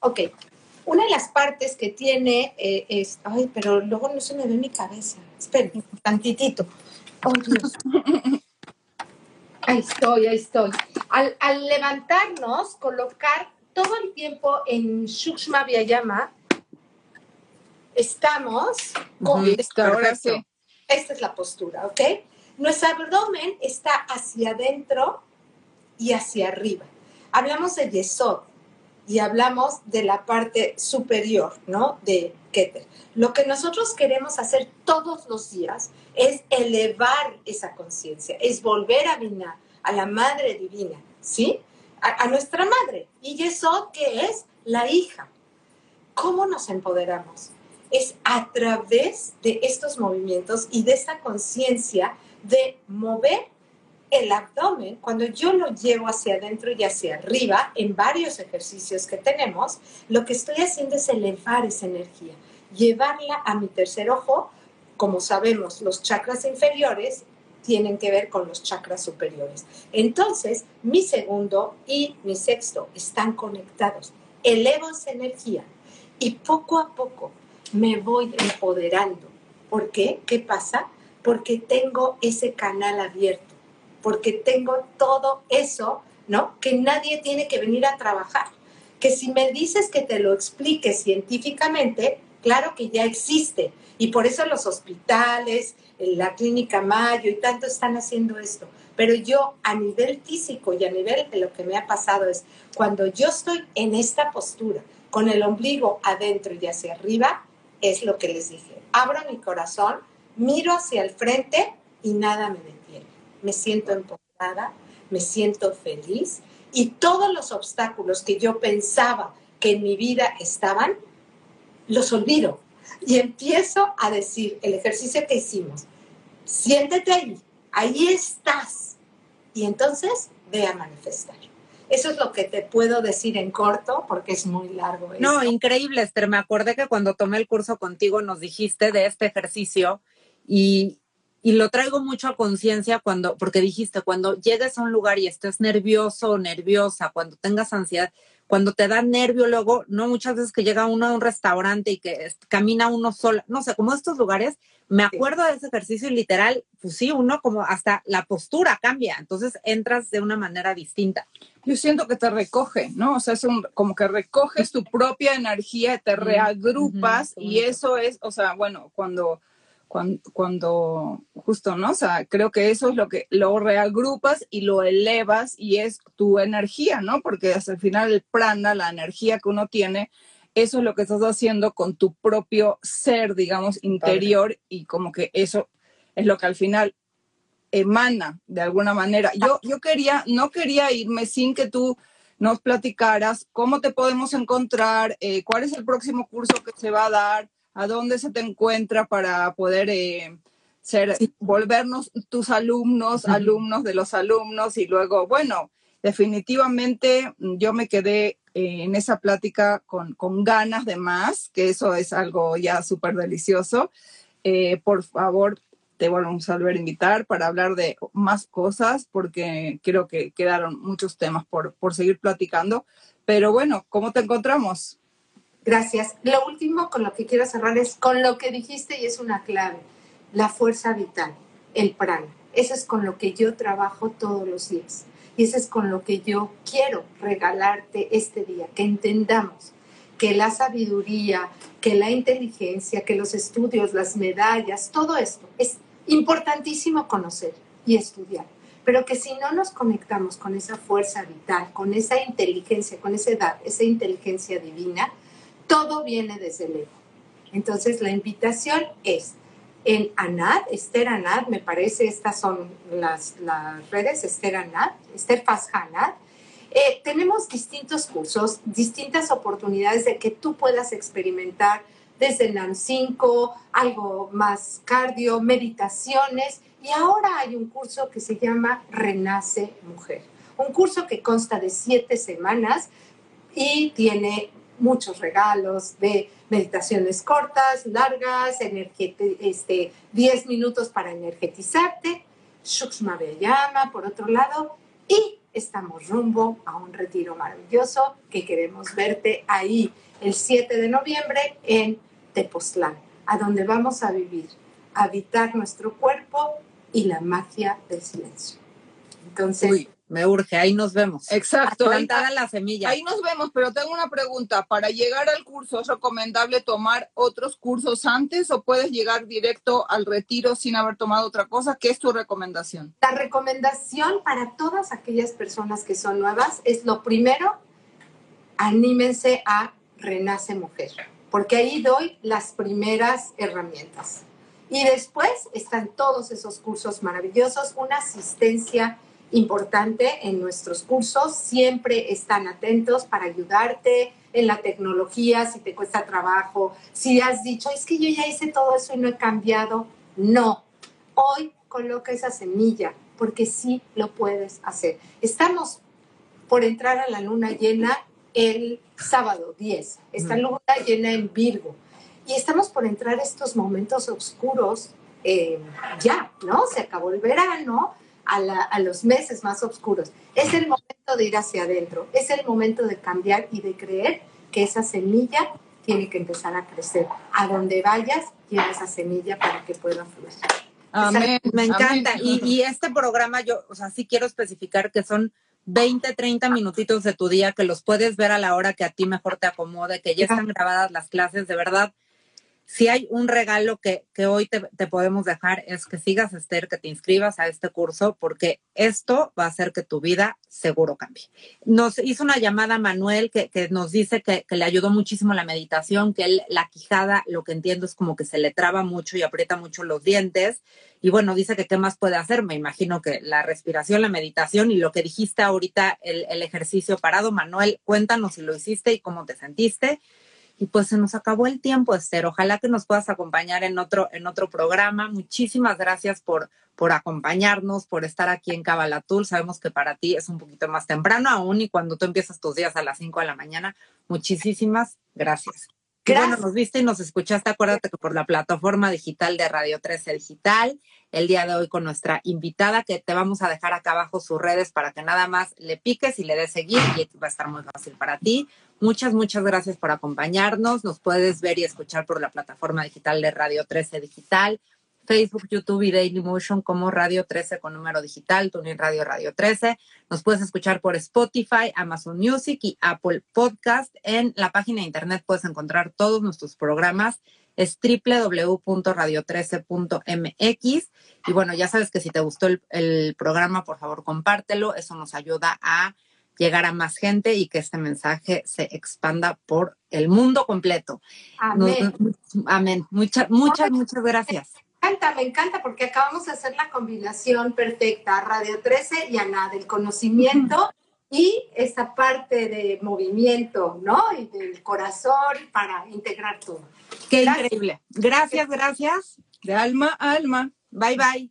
Ok. Una de las partes que tiene eh, es, ay, pero luego no se me ve mi cabeza. Esperen, tantitito. Oh, Dios. Ahí estoy, ahí estoy. Al, levantarnos, colocar todo el tiempo en Shukshma Vyayama, estamos con... Esta es la postura, ¿ok? Nuestro abdomen está hacia adentro y hacia arriba. Hablamos de Yesod, y hablamos de la parte superior, ¿no? De Keter. Lo que nosotros queremos hacer todos los días es elevar esa conciencia, es volver a Vina, a la Madre Divina, ¿sí? a, nuestra madre. Y Yesod, que es la hija. ¿Cómo nos empoderamos? Es a través de estos movimientos y de esta conciencia de mover el abdomen, cuando yo lo llevo hacia adentro y hacia arriba, en varios ejercicios que tenemos, lo que estoy haciendo es elevar esa energía, llevarla a mi tercer ojo. Como sabemos, los chakras inferiores tienen que ver con los chakras superiores. Entonces, mi segundo y mi sexto están conectados. Elevo esa energía y poco a poco me voy empoderando. ¿Por qué? ¿Qué pasa? Porque tengo ese canal abierto, porque tengo todo eso, ¿no? Que nadie tiene que venir a trabajar. Que si me dices que te lo explique científicamente, claro que ya existe. Y por eso los hospitales, la clínica Mayo y tanto están haciendo esto. Pero yo a nivel físico y a nivel de lo que me ha pasado es cuando yo estoy en esta postura, con el ombligo adentro y hacia arriba, es lo que les dije. Abro mi corazón, miro hacia el frente y nada me detiene. Me siento empoderada, me siento feliz y todos los obstáculos que yo pensaba que en mi vida estaban, los olvido y empiezo a decir el ejercicio que hicimos. Siéntete ahí, ahí estás. Y entonces ve a manifestar. Eso es lo que te puedo decir en corto porque es muy largo. No, increíble, Esther. Me acordé que cuando tomé el curso contigo nos dijiste de este ejercicio y, y lo traigo mucho a conciencia cuando, porque dijiste, cuando llegues a un lugar y estés nervioso o nerviosa, cuando tengas ansiedad, cuando te da nervio luego, no muchas veces que llega uno a un restaurante y que camina uno solo, no sé, como estos lugares, me acuerdo de ese ejercicio y literal, pues sí, uno como hasta la postura cambia, entonces entras de una manera distinta. Yo siento que te recoge, ¿no? O sea, es un, como que recoges tu propia energía, te reagrupas y eso es, o sea, bueno, cuando cuando, justo, ¿no? O sea, creo que eso es lo que lo reagrupas y lo elevas y es tu energía, ¿no? Porque al final el prana, la energía que uno tiene, eso es lo que estás haciendo con tu propio ser, digamos, interior y como que eso es lo que al final emana de alguna manera. Yo, yo quería, no quería irme sin que tú nos platicaras cómo te podemos encontrar, eh, cuál es el próximo curso que se va a dar, a dónde se te encuentra para poder eh, ser, volvernos tus alumnos, alumnos de los alumnos y luego, bueno, definitivamente yo me quedé eh, en esa plática con, con, ganas de más, que eso es algo ya súper delicioso. Eh, por favor, te volvemos a volver a invitar para hablar de más cosas, porque creo que quedaron muchos temas por, por seguir platicando. Pero bueno, ¿cómo te encontramos? Gracias. Lo último con lo que quiero cerrar es con lo que dijiste y es una clave, la fuerza vital, el prana. Eso es con lo que yo trabajo todos los días. Y eso es con lo que yo quiero regalarte este día, que entendamos que la sabiduría, que la inteligencia, que los estudios, las medallas, todo esto es importantísimo conocer y estudiar. Pero que si no nos conectamos con esa fuerza vital, con esa inteligencia, con esa edad, esa inteligencia divina, todo viene desde el ego. Entonces la invitación es en ANAD, Esther ANAD, me parece, estas son las, redes, Esther ANAD, Esther Fasja eh, tenemos distintos cursos, distintas oportunidades de que tú puedas experimentar desde NAN 5, algo más cardio, meditaciones, y ahora hay un curso que se llama Renace Mujer, un curso que consta de siete semanas y tiene muchos regalos de meditaciones cortas, largas, este, 10 minutos para energetizarte, Shukshma Veyama, por otro lado, y estamos rumbo a un retiro maravilloso que queremos verte ahí el 7 de noviembre en Tepoztlán, a donde vamos a vivir, habitar nuestro cuerpo y la magia del silencio. Entonces, me urge, ahí nos vemos. Exacto. Plantada la semilla. Ahí nos vemos, pero tengo una pregunta. ¿Para llegar al curso es recomendable tomar otros cursos antes o puedes llegar directo al retiro sin haber tomado otra cosa? ¿Qué es tu recomendación? La recomendación para todas aquellas personas que son nuevas es lo primero, anímense a Renace Mujer, porque ahí doy las primeras herramientas. Y después están todos esos cursos maravillosos, una asistencia importante en nuestros cursos. Siempre están atentos para ayudarte en la tecnología, si te cuesta trabajo, si has dicho, es que yo ya hice todo eso y no he cambiado. No, hoy coloca esa semilla porque sí lo puedes hacer. Estamos por entrar a la luna llena el sábado 10. Esta luna llena en Virgo. Y estamos por entrar estos momentos oscuros eh, ya, ¿no? Se acabó el verano, a, los meses más oscuros. Es el momento de ir hacia adentro, es el momento de cambiar y de creer que esa semilla tiene que empezar a crecer. A donde vayas, lleva esa semilla para que pueda florecer. Amén. Me encanta. Y, y, este programa, yo, o sea, sí quiero especificar que son 20, 30 minutitos de tu día que los puedes ver a la hora que a ti mejor te acomode, que ya están grabadas las clases, de verdad si hay un regalo que, hoy te, podemos dejar es que sigas, Esther, que te inscribas a este curso, porque esto va a hacer que tu vida seguro cambie. Nos hizo una llamada Manuel que, nos dice que, le ayudó muchísimo la meditación, que él, la quijada, lo que entiendo es como que se le traba mucho y aprieta mucho los dientes. Y bueno, dice que qué más puede hacer. Me imagino que la respiración, la meditación y lo que dijiste ahorita, el, el ejercicio parado. Manuel, cuéntanos si lo hiciste y cómo te sentiste. Y pues se nos acabó el tiempo, Esther. Ojalá que nos puedas acompañar en otro, en otro programa. Muchísimas gracias por, por acompañarnos, por estar aquí en Cabalatul. Sabemos que para ti es un poquito más temprano aún y cuando tú empiezas tus días a las 5 de la mañana. Muchísimas gracias. Gracias. bueno, nos viste y nos escuchaste. Acuérdate que por la plataforma digital de Radio 13 Digital, el día de hoy con nuestra invitada, que te vamos a dejar acá abajo sus redes para que nada más le piques y le des seguir y va a estar muy fácil para ti. Muchas, muchas gracias por acompañarnos. Nos puedes ver y escuchar por la plataforma digital de Radio 13 Digital, Facebook, YouTube y Daily Motion como Radio 13 con número digital, Tuning Radio Radio 13. Nos puedes escuchar por Spotify, Amazon Music y Apple Podcast. En la página de internet puedes encontrar todos nuestros programas. Es www.radio13.mx. Y bueno, ya sabes que si te gustó el, el programa, por favor, compártelo. Eso nos ayuda a llegar a más gente y que este mensaje se expanda por el mundo completo. Amén. amén. Muchas, muchas, muchas gracias. Me encanta, me encanta porque acabamos de hacer la combinación perfecta, Radio 13 y Ana, del conocimiento y esa parte de movimiento, ¿no? Y del corazón para integrar todo. Qué increíble. Gracias, gracias. De alma a alma. Bye, bye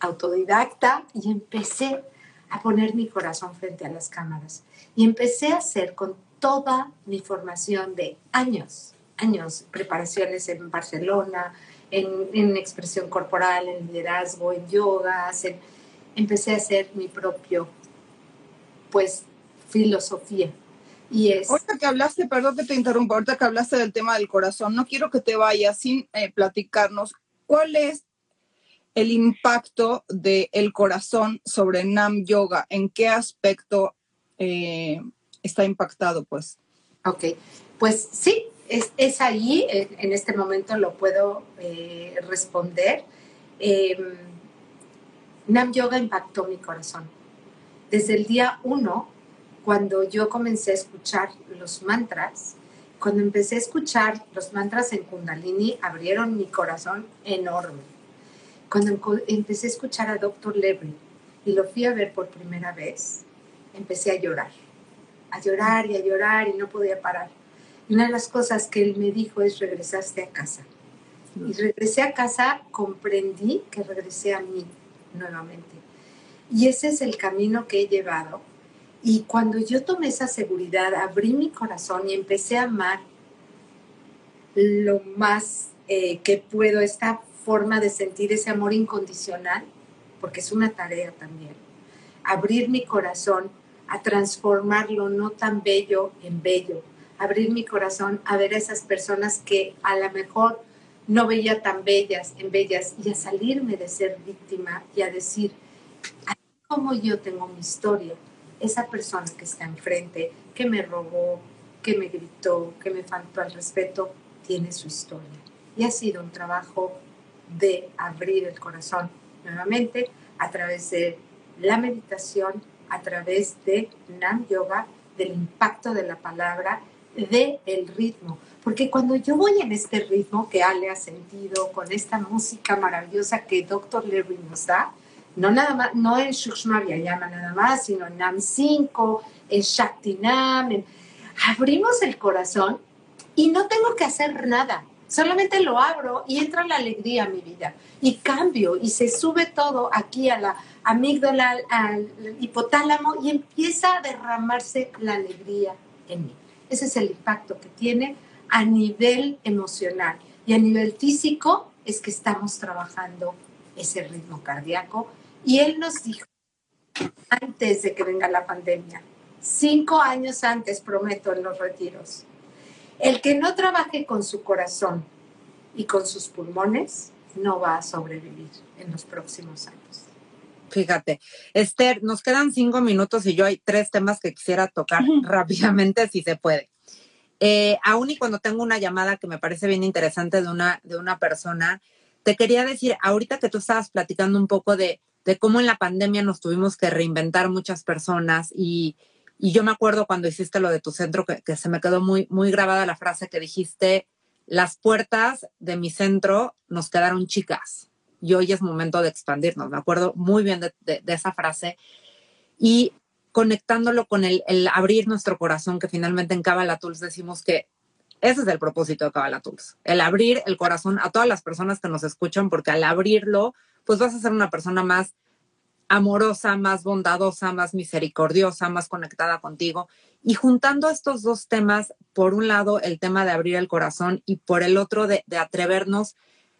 autodidacta y empecé a poner mi corazón frente a las cámaras. Y empecé a hacer con toda mi formación de años, años, preparaciones en Barcelona, en, expresión corporal, en liderazgo, en yoga, empecé a hacer mi propio, pues, filosofía. Y es... Ahorita que hablaste, perdón que te interrumpa, ahorita que hablaste del tema del corazón, no quiero que te vayas sin eh, platicarnos cuál es el impacto del el corazón sobre Nam Yoga? ¿En qué aspecto eh, está impactado, pues? Ok, pues sí, es, es ahí, en este momento lo puedo eh, responder. Em, Nam Yoga impactó mi corazón. Desde el día uno, cuando yo comencé a escuchar los mantras, cuando empecé a escuchar los mantras en Kundalini, abrieron mi corazón enorme cuando empecé a escuchar a Dr. Levry y lo fui a ver por primera vez, empecé a llorar, a llorar y a llorar y no podía parar. Una de las cosas que él me dijo es regresaste a casa. Y regresé a casa, comprendí que regresé a mí nuevamente. Y ese es el camino que he llevado. Y cuando yo tomé esa seguridad, abrí mi corazón y empecé a amar lo más eh, que puedo, esta forma de sentir ese amor incondicional, porque es una tarea también. Abrir mi corazón a transformarlo no tan bello en bello. Abrir mi corazón a ver a esas personas que a lo mejor no veía tan bellas en bellas y a salirme de ser víctima y a decir, así como yo tengo mi historia, esa persona que está enfrente, que me robó, que me gritó, que me faltó al respeto, tiene su historia. Y ha sido un trabajo de abrir el corazón nuevamente a través de la meditación, a través de Nam Yoga, del impacto de la palabra de el ritmo. Porque cuando yo voy en este ritmo que Ale ha sentido, con esta música maravillosa que Dr. Larry nos da, no nada más, no en Shukshma Vyayama nada más, sino en Nam 5, en Shaktinam, abrimos el corazón y no tengo que hacer nada. Solamente lo abro y entra la alegría a mi vida. Y cambio y se sube todo aquí a la amígdala, al hipotálamo y empieza a derramarse la alegría en mí. Ese es el impacto que tiene a nivel emocional. Y a nivel físico es que estamos trabajando ese ritmo cardíaco. Y él nos dijo, antes de que venga la pandemia, cinco años antes, prometo, en los retiros, el que no trabaje con su corazón y con sus pulmones no va a sobrevivir en los próximos años. Fíjate, Esther, nos quedan cinco minutos y yo hay tres temas que quisiera tocar rápidamente, si se puede. Eh, aún y cuando tengo una llamada que me parece bien interesante de una, de una persona, te quería decir, ahorita que tú estabas platicando un poco de, de cómo en la pandemia nos tuvimos que reinventar muchas personas y, y yo me acuerdo cuando hiciste lo de tu centro, que, que, se me quedó muy, muy grabada la frase que dijiste, las puertas de mi centro nos quedaron chicas y hoy es momento de expandirnos. Me acuerdo muy bien de, esa frase. Y conectándolo con el, abrir nuestro corazón, que finalmente en Kabbalah decimos que ese es el propósito de Kabbalah el abrir el corazón a todas las personas que nos escuchan, porque al abrirlo, pues vas a ser una persona más amorosa, más bondadosa, más misericordiosa, más conectada contigo. Y juntando estos dos temas, por un lado el tema de abrir el corazón y por el otro de atrevernos.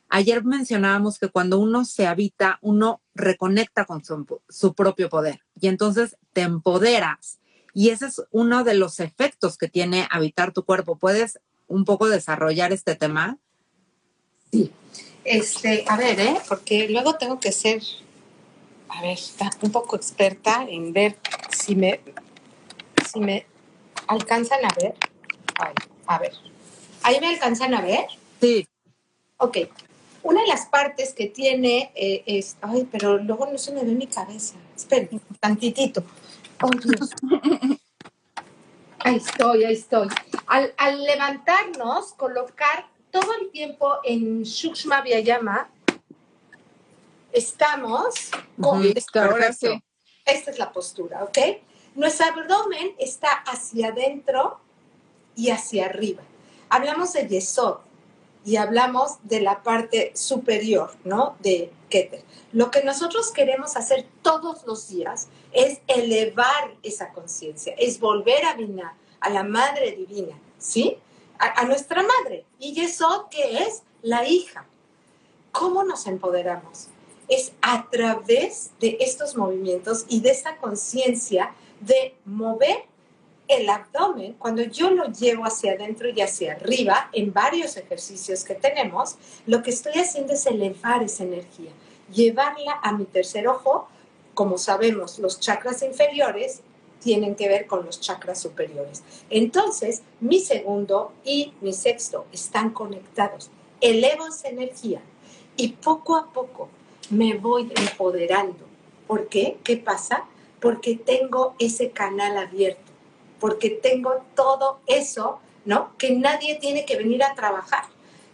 Ayer mencionábamos que cuando uno se habita, uno reconecta con su, su, propio poder y entonces te empoderas. Y ese es uno de los efectos que tiene habitar tu cuerpo. ¿Puedes un poco desarrollar este tema? Sí. Este, a ver, ¿eh? porque luego tengo que ser a ver, un poco experta en ver si me, si me alcanzan a ver. Ay, a ver. ¿Ahí me alcanzan a ver? Sí. Ok. Una de las partes que tiene eh, es. Ay, pero luego no se me ve mi cabeza. Esperen, tantitito. Oh, Dios. Ahí estoy, ahí estoy. Al, al levantarnos, colocar todo el tiempo en Shukshma Vyayama, estamos con Listo, ahora sí. Esta es la postura, ¿ok? Nuestro abdomen está hacia adentro y hacia arriba. Hablamos de Yesod y hablamos de la parte superior, ¿no? De Keter. Lo que nosotros queremos hacer todos los días es elevar esa conciencia, es volver a Binah, a la Madre Divina, ¿sí? A, a nuestra Madre. Y Yesod, que es la hija. ¿Cómo nos empoderamos? es a través de estos movimientos y de esta conciencia de mover el abdomen, cuando yo lo llevo hacia adentro y hacia arriba, en varios ejercicios que tenemos, lo que estoy haciendo es elevar esa energía, llevarla a mi tercer ojo. Como sabemos, los chakras inferiores tienen que ver con los chakras superiores. Entonces, mi segundo y mi sexto están conectados. Elevo esa energía y poco a poco me voy empoderando. ¿Por qué? ¿Qué pasa? Porque tengo ese canal abierto, porque tengo todo eso, ¿no? Que nadie tiene que venir a trabajar.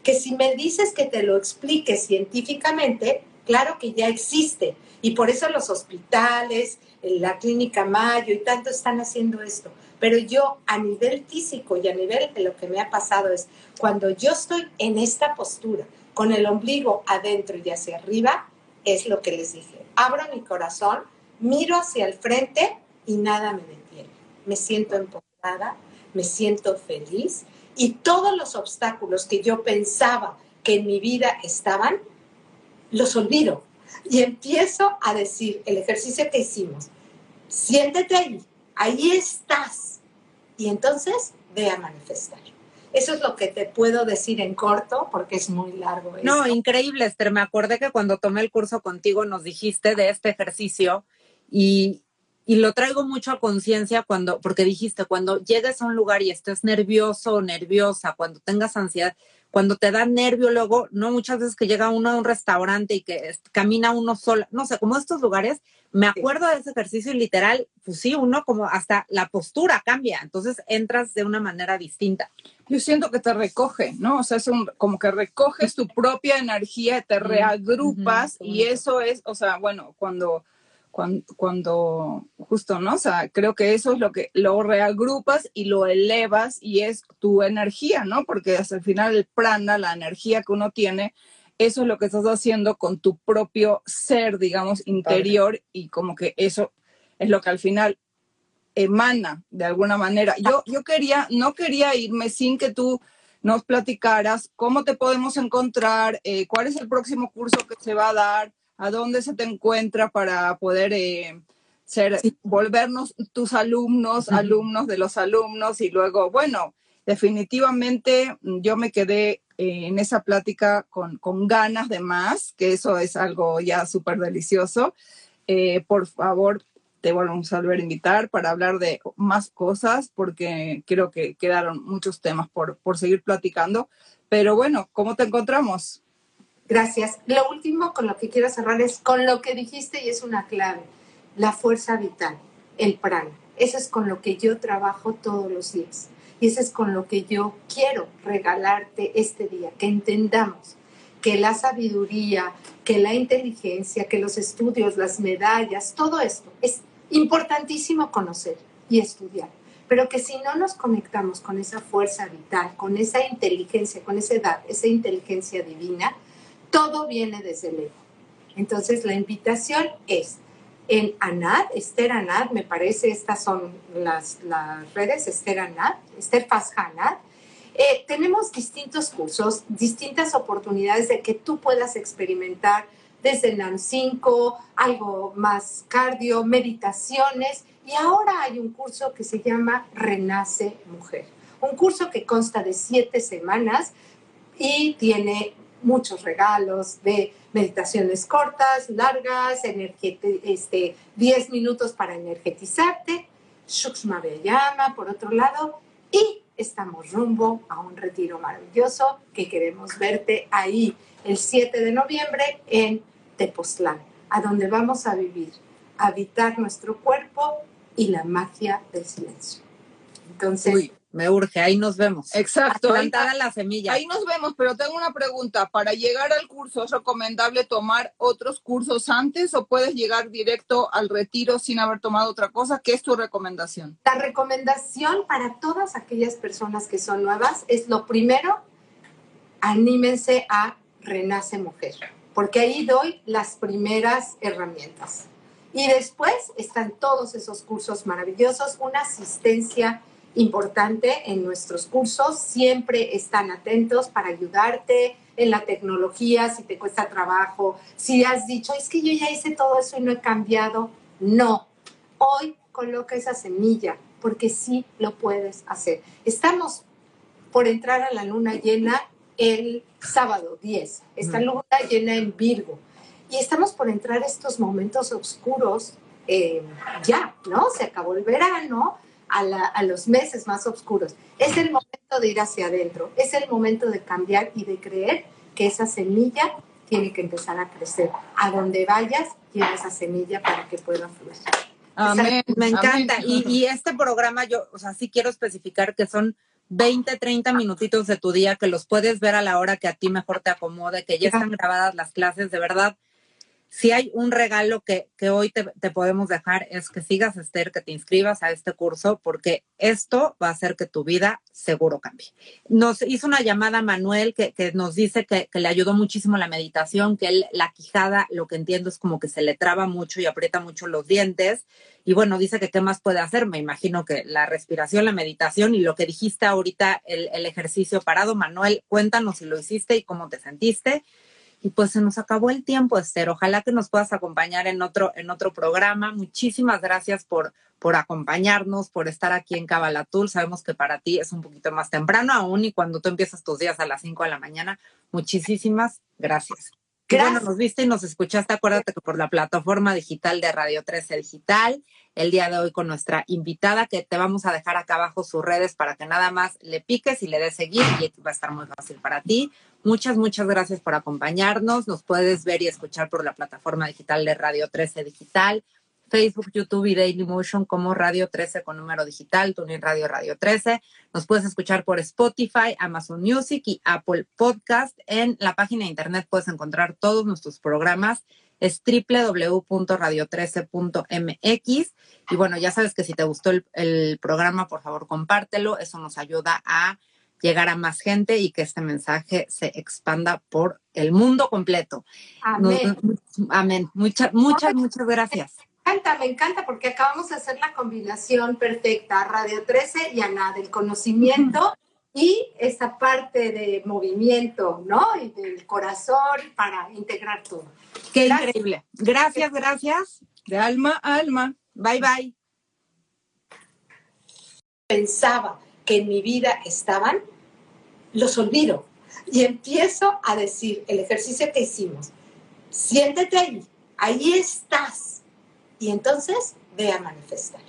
Que si me dices que te lo explique científicamente, claro que ya existe. Y por eso los hospitales, la clínica Mayo y tanto están haciendo esto. Pero yo a nivel físico y a nivel de lo que me ha pasado es, cuando yo estoy en esta postura, con el ombligo adentro y hacia arriba, es lo que les dije. Abro mi corazón, miro hacia el frente y nada me. Me siento empoderada, me siento feliz y todos los obstáculos que yo pensaba que en mi vida estaban, los olvido. Y empiezo a decir el ejercicio que hicimos. Siéntete ahí, ahí estás. Y entonces ve a manifestar. Eso es lo que te puedo decir en corto porque es muy largo. No, increíble, Esther. Me acordé que cuando tomé el curso contigo nos dijiste de este ejercicio y, y lo traigo mucho a conciencia cuando, porque dijiste, cuando llegues a un lugar y estés nervioso o nerviosa, cuando tengas ansiedad, cuando te da nervio luego, no muchas veces que llega uno a un restaurante y que camina uno solo, no sé, como estos lugares, me acuerdo de ese ejercicio y literal, pues sí, uno como hasta la postura cambia, entonces entras de una manera distinta. Yo siento que te recoge, ¿no? O sea, es un, como que recoges tu propia energía, te reagrupas y eso es, o sea, bueno, cuando cuando, justo, ¿no? O sea, creo que eso es lo que lo reagrupas y lo elevas y es tu energía, ¿no? Porque hasta el final el prana, la energía que uno tiene, eso es lo que estás haciendo con tu propio ser, digamos, interior y como que eso es lo que al final emana de alguna manera. Yo, yo quería, no quería irme sin que tú nos platicaras cómo te podemos encontrar, eh, cuál es el próximo curso que se va a dar, a dónde se te encuentra para poder eh, ser, volvernos tus alumnos, alumnos de los alumnos y luego, bueno, definitivamente yo me quedé eh, en esa plática con, con, ganas de más, que eso es algo ya súper delicioso. Eh, por favor, te volvemos a volver a invitar para hablar de más cosas, porque creo que quedaron muchos temas por, por seguir platicando. Pero bueno, ¿cómo te encontramos? Gracias. Lo último con lo que quiero cerrar es con lo que dijiste y es una clave, la fuerza vital, el prana. Eso es con lo que yo trabajo todos los días. Y eso es con lo que yo quiero regalarte este día, que entendamos que la sabiduría, que la inteligencia, que los estudios, las medallas, todo esto es importantísimo conocer y estudiar. Pero que si no nos conectamos con esa fuerza vital, con esa inteligencia, con esa edad, esa inteligencia divina, todo viene desde el ego. Entonces, la invitación es en ANAD, Esther ANAD, me parece, estas son las, redes, Esther ANAD, Esther Anad. Eh, tenemos distintos cursos, distintas oportunidades de que tú puedas experimentar desde NAN 5, algo más cardio, meditaciones, y ahora hay un curso que se llama Renace Mujer, un curso que consta de siete semanas y tiene muchos regalos de meditaciones cortas, largas, este, 10 minutos para energetizarte, Shukshma llama por otro lado, y estamos rumbo a un retiro maravilloso que queremos verte ahí el 7 de noviembre en Tepoztlán, a donde vamos a vivir, habitar nuestro cuerpo y la magia del silencio. Entonces, me urge, ahí nos vemos. Exacto. Plantada la semilla. Ahí nos vemos, pero tengo una pregunta. ¿Para llegar al curso es recomendable tomar otros cursos antes o puedes llegar directo al retiro sin haber tomado otra cosa? ¿Qué es tu recomendación? La recomendación para todas aquellas personas que son nuevas es lo primero, anímense a Renace Mujer, porque ahí doy las primeras herramientas. Y después están todos esos cursos maravillosos, una asistencia importante en nuestros cursos. Siempre están atentos para ayudarte en la tecnología, si te cuesta trabajo, si has dicho, es que yo ya hice todo eso y no he cambiado. No, hoy coloca esa semilla porque sí lo puedes hacer. Estamos por entrar a la luna llena el sábado 10, esta luna llena en Virgo. Y estamos por entrar estos momentos oscuros eh, ya, ¿no? Se acabó el verano, a, los meses más oscuros. Es el momento de ir hacia adentro, es el momento de cambiar y de creer que esa semilla tiene que empezar a crecer. A donde vayas, lleva esa semilla para que pueda fluir. Amén. Me encanta. Y, y, este programa, yo, o sea, sí quiero especificar que son 20, 30 minutitos de tu día que los puedes ver a la hora que a ti mejor te acomode, que ya están grabadas las clases, de verdad si hay un regalo que, hoy te, podemos dejar es que sigas, Esther, que te inscribas a este curso, porque esto va a hacer que tu vida seguro cambie. Nos hizo una llamada Manuel que, nos dice que, le ayudó muchísimo la meditación, que él, la quijada, lo que entiendo es como que se le traba mucho y aprieta mucho los dientes. Y bueno, dice que qué más puede hacer. Me imagino que la respiración, la meditación y lo que dijiste ahorita, el, el ejercicio parado. Manuel, cuéntanos si lo hiciste y cómo te sentiste. Y pues se nos acabó el tiempo, Esther. Ojalá que nos puedas acompañar en otro, en otro programa. Muchísimas gracias por, por acompañarnos, por estar aquí en Cabalatul. Sabemos que para ti es un poquito más temprano aún y cuando tú empiezas tus días a las 5 de la mañana. Muchísimas gracias. Que bueno, nos viste y nos escuchaste, acuérdate que por la plataforma digital de Radio 13 Digital, el día de hoy con nuestra invitada, que te vamos a dejar acá abajo sus redes para que nada más le piques y le des seguir y va a estar muy fácil para ti. Muchas, muchas gracias por acompañarnos. Nos puedes ver y escuchar por la plataforma digital de Radio 13 Digital, Facebook, YouTube y Dailymotion como Radio 13 con número digital, Tuning Radio Radio 13. Nos puedes escuchar por Spotify, Amazon Music y Apple Podcast. En la página de internet puedes encontrar todos nuestros programas. Es www.radio13.mx. Y bueno, ya sabes que si te gustó el, programa, por favor, compártelo. Eso nos ayuda a llegar a más gente y que este mensaje se expanda por el mundo completo. Amén. amén. Muchas, muchas, muchas gracias encanta, me encanta porque acabamos de hacer la combinación perfecta, Radio 13 y Ana, del conocimiento y esa parte de movimiento, ¿no? Y del corazón para integrar todo. Qué increíble. Gracias, gracias. De alma a alma. Bye, bye. Pensaba que en mi vida estaban, los olvido. Y empiezo a decir el ejercicio que hicimos. Siéntete ahí, ahí estás y entonces ve a manifestar.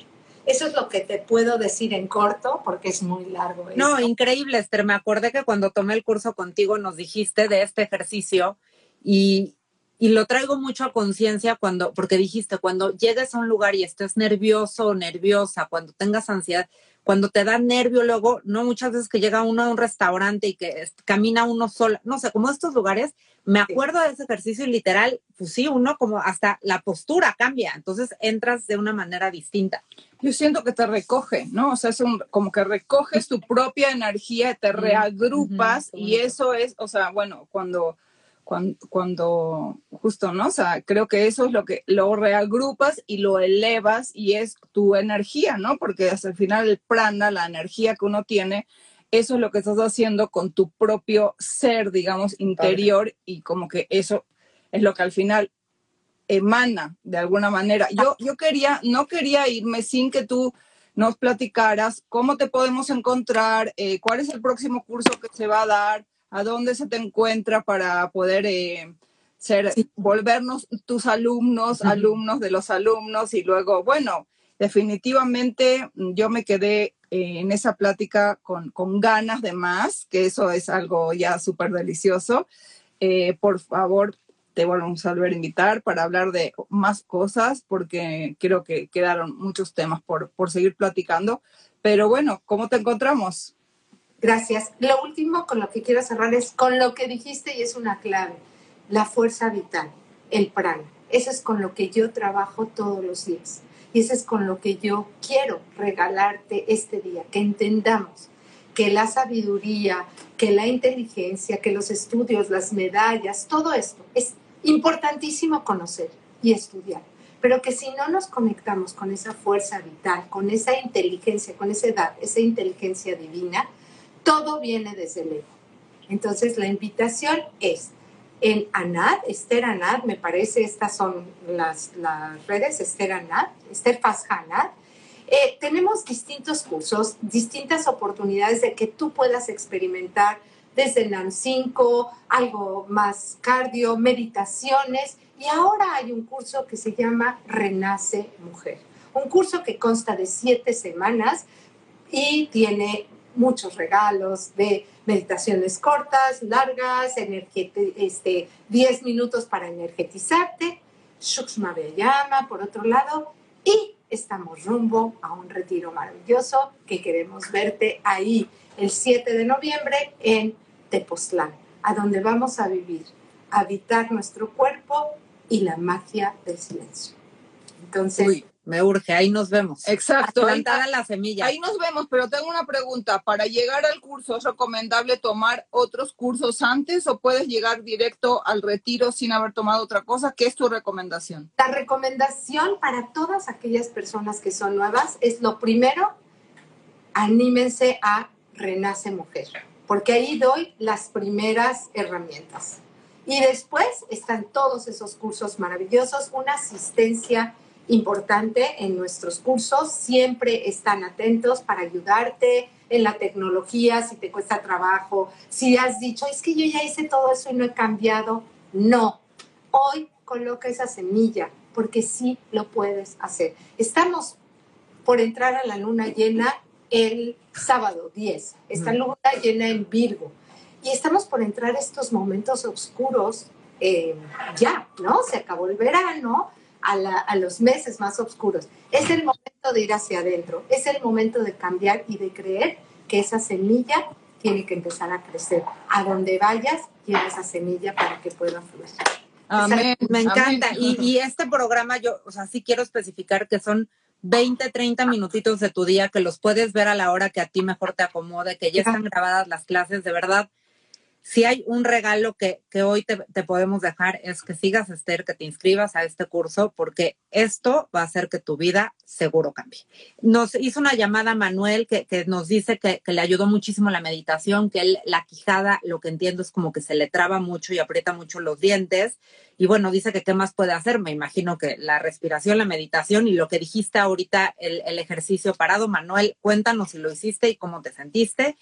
Eso es lo que te puedo decir en corto porque es muy largo. No, increíble, Esther. Me acordé que cuando tomé el curso contigo nos dijiste de este ejercicio y, y lo traigo mucho a conciencia cuando, porque dijiste, cuando llegues a un lugar y estés nervioso o nerviosa, cuando tengas ansiedad, cuando te da nervio luego, no muchas veces que llega uno a un restaurante y que camina uno solo, no sé, como estos lugares, me acuerdo de ese ejercicio y literal, pues sí, uno como hasta la postura cambia, entonces entras de una manera distinta. Yo siento que te recoge, ¿no? O sea, es un, como que recoges tu propia energía, te reagrupas y eso es, o sea, bueno, cuando cuando, justo, ¿no? O sea, creo que eso es lo que lo reagrupas y lo elevas y es tu energía, ¿no? Porque hasta el final el prana, la energía que uno tiene, eso es lo que estás haciendo con tu propio ser, digamos, interior y como que eso es lo que al final emana de alguna manera. Yo, yo quería, no quería irme sin que tú nos platicaras cómo te podemos encontrar, eh, cuál es el próximo curso que se va a dar, a dónde se te encuentra para poder eh, ser, volvernos tus alumnos, alumnos de los alumnos y luego, bueno, definitivamente yo me quedé eh, en esa plática con, con, ganas de más, que eso es algo ya súper delicioso. Eh, por favor, te volvemos a volver a invitar para hablar de más cosas, porque creo que quedaron muchos temas por, por seguir platicando. Pero bueno, ¿cómo te encontramos? Gracias. Lo último con lo que quiero cerrar es con lo que dijiste y es una clave, la fuerza vital, el prana. Eso es con lo que yo trabajo todos los días. Y eso es con lo que yo quiero regalarte este día, que entendamos que la sabiduría, que la inteligencia, que los estudios, las medallas, todo esto es importantísimo conocer y estudiar. Pero que si no nos conectamos con esa fuerza vital, con esa inteligencia, con esa edad, esa inteligencia divina, todo viene desde el ego. Entonces, la invitación es en ANAD, Esther ANAD, me parece, estas son las, redes, Esther ANAD, Esther Fazhanad. Eh, tenemos distintos cursos, distintas oportunidades de que tú puedas experimentar desde NAN 5, algo más cardio, meditaciones, y ahora hay un curso que se llama Renace Mujer, un curso que consta de siete semanas y tiene muchos regalos de meditaciones cortas, largas, este, 10 minutos para energetizarte, Shukshma llama por otro lado, y estamos rumbo a un retiro maravilloso que queremos verte ahí el 7 de noviembre en Tepoztlán, a donde vamos a vivir, habitar nuestro cuerpo y la magia del silencio. Entonces, me urge, ahí nos vemos. Exacto. Ahí, la semilla. Ahí nos vemos, pero tengo una pregunta. ¿Para llegar al curso es recomendable tomar otros cursos antes o puedes llegar directo al retiro sin haber tomado otra cosa? ¿Qué es tu recomendación? La recomendación para todas aquellas personas que son nuevas es lo primero, anímense a Renace Mujer, porque ahí doy las primeras herramientas. Y después están todos esos cursos maravillosos, una asistencia importante en nuestros cursos. Siempre están atentos para ayudarte en la tecnología, si te cuesta trabajo, si has dicho, es que yo ya hice todo eso y no he cambiado. No, Hoy coloca esa semilla porque sí lo puedes hacer. Estamos por entrar a la luna llena el sábado 10. Esta luna llena en Virgo. Y estamos por entrar estos momentos oscuros eh, ya, ¿no? Se acabó el verano, a, los meses más oscuros. Es el momento de ir hacia adentro, es el momento de cambiar y de creer que esa semilla tiene que empezar a crecer. A donde vayas, lleva esa semilla para que pueda fluir. Amén. Me encanta. Y, y, este programa, yo, o sea, sí quiero especificar que son 20, 30 minutitos de tu día que los puedes ver a la hora que a ti mejor te acomode, que ya están grabadas las clases, de verdad si hay un regalo que, hoy te, podemos dejar es que sigas, Esther, que te inscribas a este curso, porque esto va a hacer que tu vida seguro cambie. Nos hizo una llamada Manuel que, nos dice que, le ayudó muchísimo la meditación, que él, la quijada, lo que entiendo es como que se le traba mucho y aprieta mucho los dientes. Y bueno, dice que qué más puede hacer. Me imagino que la respiración, la meditación y lo que dijiste ahorita, el, el ejercicio parado. Manuel, cuéntanos si lo hiciste y cómo te sentiste.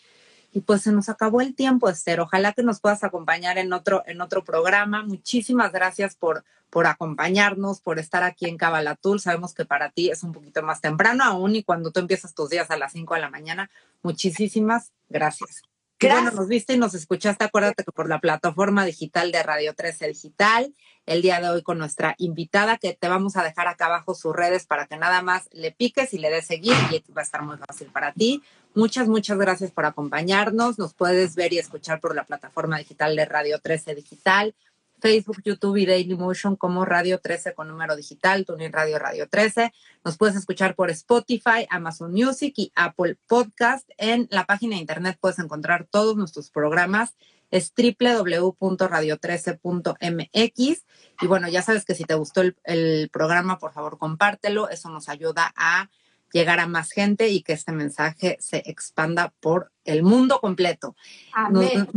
Y pues se nos acabó el tiempo, Esther. Ojalá que nos puedas acompañar en otro, en otro programa. Muchísimas gracias por, por acompañarnos, por estar aquí en Cabalatul. Sabemos que para ti es un poquito más temprano aún y cuando tú empiezas tus días a las 5 de la mañana. Muchísimas gracias. Bueno, nos viste y nos escuchaste. Acuérdate que por la plataforma digital de Radio 13 Digital, el día de hoy con nuestra invitada, que te vamos a dejar acá abajo sus redes para que nada más le piques y le des seguir y va a estar muy fácil para ti. Muchas, muchas gracias por acompañarnos. Nos puedes ver y escuchar por la plataforma digital de Radio 13 Digital, Facebook, YouTube y Daily Motion como Radio 13 con número digital, Tuning Radio Radio 13. Nos puedes escuchar por Spotify, Amazon Music y Apple Podcast. En la página de internet puedes encontrar todos nuestros programas. Es www.radio13.mx. Y bueno, ya sabes que si te gustó el, el programa, por favor, compártelo. Eso nos ayuda a llegar a más gente y que este mensaje se expanda por el mundo completo. Amén.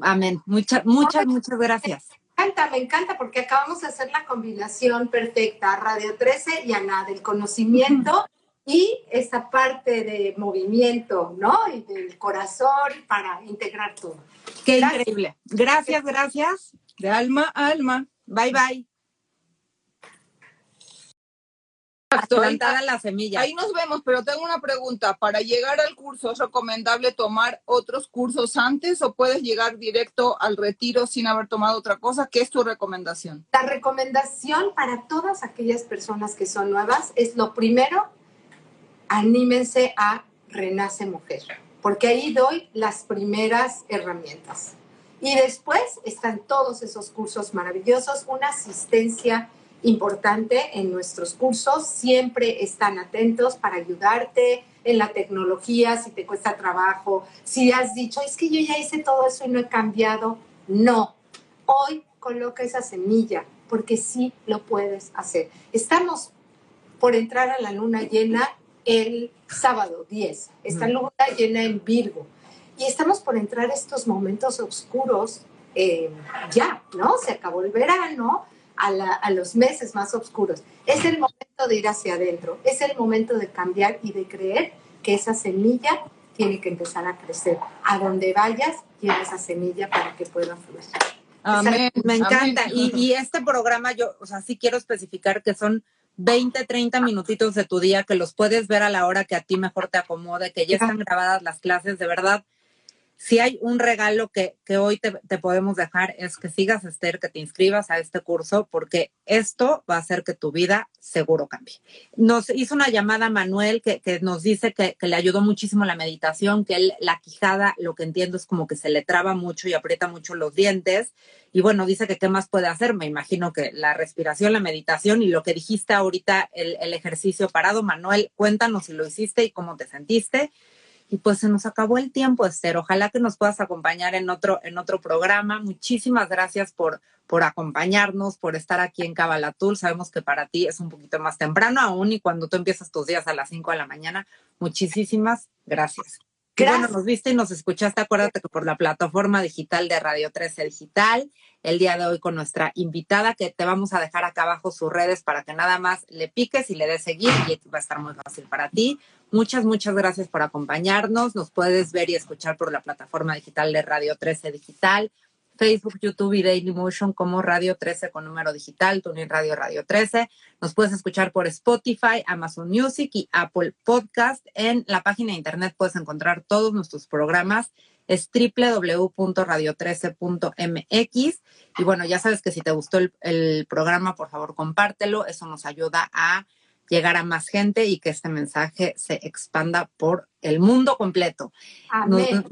amén. Muchas, muchas, muchas gracias encanta, me encanta porque acabamos de hacer la combinación perfecta, Radio 13 y Ana, del conocimiento y esa parte de movimiento, ¿no? Y del corazón para integrar todo. Qué increíble. Gracias, gracias. De alma a alma. Bye, bye. Plantada la semilla. Ahí nos vemos, pero tengo una pregunta. Para llegar al curso, ¿es recomendable tomar otros cursos antes o puedes llegar directo al retiro sin haber tomado otra cosa? ¿Qué es tu recomendación? La recomendación para todas aquellas personas que son nuevas es lo primero, anímense a Renace Mujer, porque ahí doy las primeras herramientas. Y después están todos esos cursos maravillosos, una asistencia importante en nuestros cursos. Siempre están atentos para ayudarte en la tecnología, si te cuesta trabajo, si has dicho, es que yo ya hice todo eso y no he cambiado. No, hoy coloca esa semilla porque sí lo puedes hacer. Estamos por entrar a la luna llena el sábado 10. Esta luna llena en Virgo. Y estamos por entrar estos momentos oscuros eh, ya, ¿no? Se acabó el verano, a, los meses más oscuros. Es el momento de ir hacia adentro, es el momento de cambiar y de creer que esa semilla tiene que empezar a crecer. A donde vayas, lleva esa semilla para que pueda fluir. Amén. Me encanta. Y, y, este programa, yo, o sea, sí quiero especificar que son 20, 30 minutitos de tu día que los puedes ver a la hora que a ti mejor te acomode, que ya están grabadas las clases, de verdad si hay un regalo que, hoy te, podemos dejar es que sigas, Esther, que te inscribas a este curso, porque esto va a hacer que tu vida seguro cambie. Nos hizo una llamada Manuel que, nos dice que, le ayudó muchísimo la meditación, que él, la quijada, lo que entiendo es como que se le traba mucho y aprieta mucho los dientes. Y bueno, dice que qué más puede hacer. Me imagino que la respiración, la meditación y lo que dijiste ahorita, el, el ejercicio parado. Manuel, cuéntanos si lo hiciste y cómo te sentiste. Y pues se nos acabó el tiempo, Esther. Ojalá que nos puedas acompañar en otro, en otro programa. Muchísimas gracias por, por acompañarnos, por estar aquí en Cabalatul. Sabemos que para ti es un poquito más temprano aún y cuando tú empiezas tus días a las 5 de la mañana. Muchísimas gracias. Gracias. bueno, nos viste y nos escuchaste. Acuérdate que por la plataforma digital de Radio 13 Digital, el día de hoy con nuestra invitada, que te vamos a dejar acá abajo sus redes para que nada más le piques y le des seguir y va a estar muy fácil para ti. Muchas, muchas gracias por acompañarnos. Nos puedes ver y escuchar por la plataforma digital de Radio 13 Digital, Facebook, YouTube y Dailymotion como Radio 13 con número digital, Tuning Radio Radio 13. Nos puedes escuchar por Spotify, Amazon Music y Apple Podcast. En la página de internet puedes encontrar todos nuestros programas. Es www.radio13.mx. Y bueno, ya sabes que si te gustó el programa, por favor, compártelo. Eso nos ayuda a llegar a más gente y que este mensaje se expanda por el mundo completo. Amén.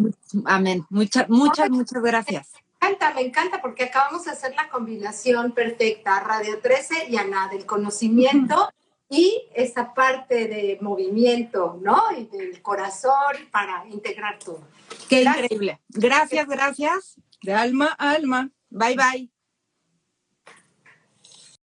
amén. Muchas, muchas, muchas gracias me encanta, me encanta porque acabamos de hacer la combinación perfecta, Radio 13 y Ana, del conocimiento y esa parte de movimiento, ¿no? Y del corazón para integrar todo. Qué increíble. Gracias, gracias. De alma a alma. Bye, bye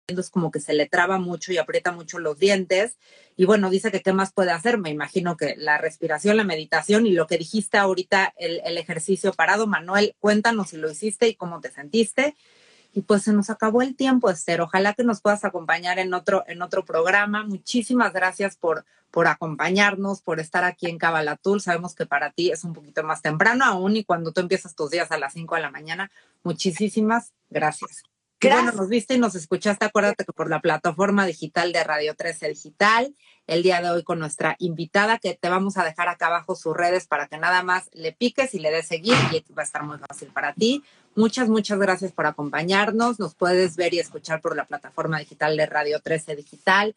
es como que se le traba mucho y aprieta mucho los dientes. Y bueno, dice que qué más puede hacer. Me imagino que la respiración, la meditación y lo que dijiste ahorita, el, ejercicio parado. Manuel, cuéntanos si lo hiciste y cómo te sentiste. Y pues se nos acabó el tiempo, Esther. Ojalá que nos puedas acompañar en otro, en otro programa. Muchísimas gracias por, por acompañarnos, por estar aquí en Cabalatul. Sabemos que para ti es un poquito más temprano aún y cuando tú empiezas tus días a las 5 de la mañana. Muchísimas gracias. Bueno, nos viste y nos escuchaste, acuérdate que por la plataforma digital de Radio 13 Digital, el día de hoy con nuestra invitada, que te vamos a dejar acá abajo sus redes para que nada más le piques y le des seguir y va a estar muy fácil para ti. Muchas, muchas gracias por acompañarnos. Nos puedes ver y escuchar por la plataforma digital de Radio 13 Digital.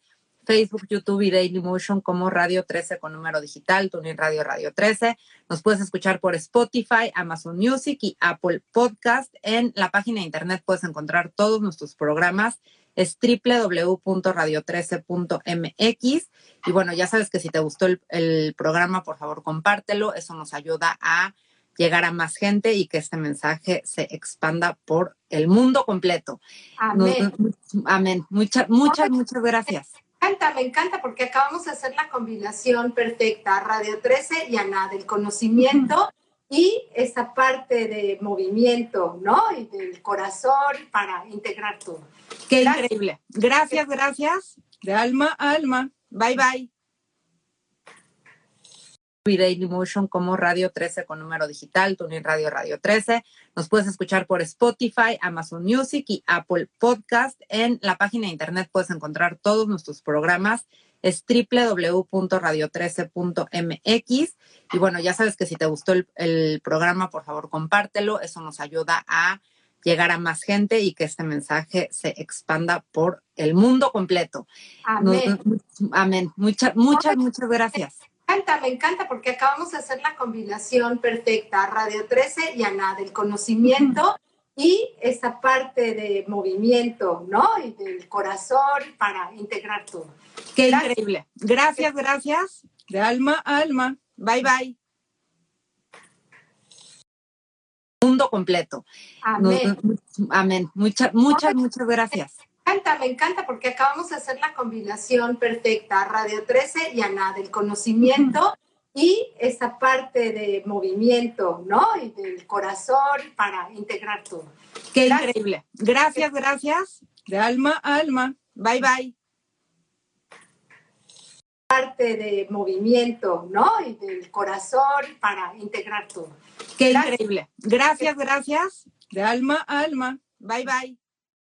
Facebook, YouTube y Dailymotion como Radio 13 con número digital, Tuning Radio Radio 13. Nos puedes escuchar por Spotify, Amazon Music y Apple Podcast. En la página de internet puedes encontrar todos nuestros programas. Es www.radio13.mx. Y bueno, ya sabes que si te gustó el, programa, por favor, compártelo. Eso nos ayuda a llegar a más gente y que este mensaje se expanda por el mundo completo. Amén. amén. Muchas, muchas, muchas gracias encanta, me encanta porque acabamos de hacer la combinación perfecta, Radio 13 y Ana, del conocimiento y esa parte de movimiento, ¿no? Y del corazón para integrar todo. Qué increíble. Gracias, gracias. De alma a alma. Bye, bye. Dailymotion como Radio 13 con número digital, Tuning Radio Radio 13. Nos puedes escuchar por Spotify, Amazon Music y Apple Podcast. En la página de internet puedes encontrar todos nuestros programas. Es www.radio13.mx. Y bueno, ya sabes que si te gustó el, programa, por favor, compártelo. Eso nos ayuda a llegar a más gente y que este mensaje se expanda por el mundo completo. Amén. amén. Muchas, muchas, muchas gracias encanta, me encanta porque acabamos de hacer la combinación perfecta, Radio 13 y Ana, del conocimiento y esa parte de movimiento, ¿no? Y del corazón para integrar todo. Qué increíble. Gracias, gracias. De alma a alma. Bye, bye. Mundo completo. Amén. amén. Muchas, muchas, muchas gracias encanta, me encanta porque acabamos de hacer la combinación perfecta, Radio 13 y Ana, del conocimiento y esa parte de movimiento, ¿no? Y del corazón para integrar todo. Qué increíble. Gracias, gracias. De alma a alma. Bye, bye. Parte de movimiento, ¿no? Y del corazón para integrar todo. Qué increíble. Gracias, gracias. De alma a alma. Bye, bye.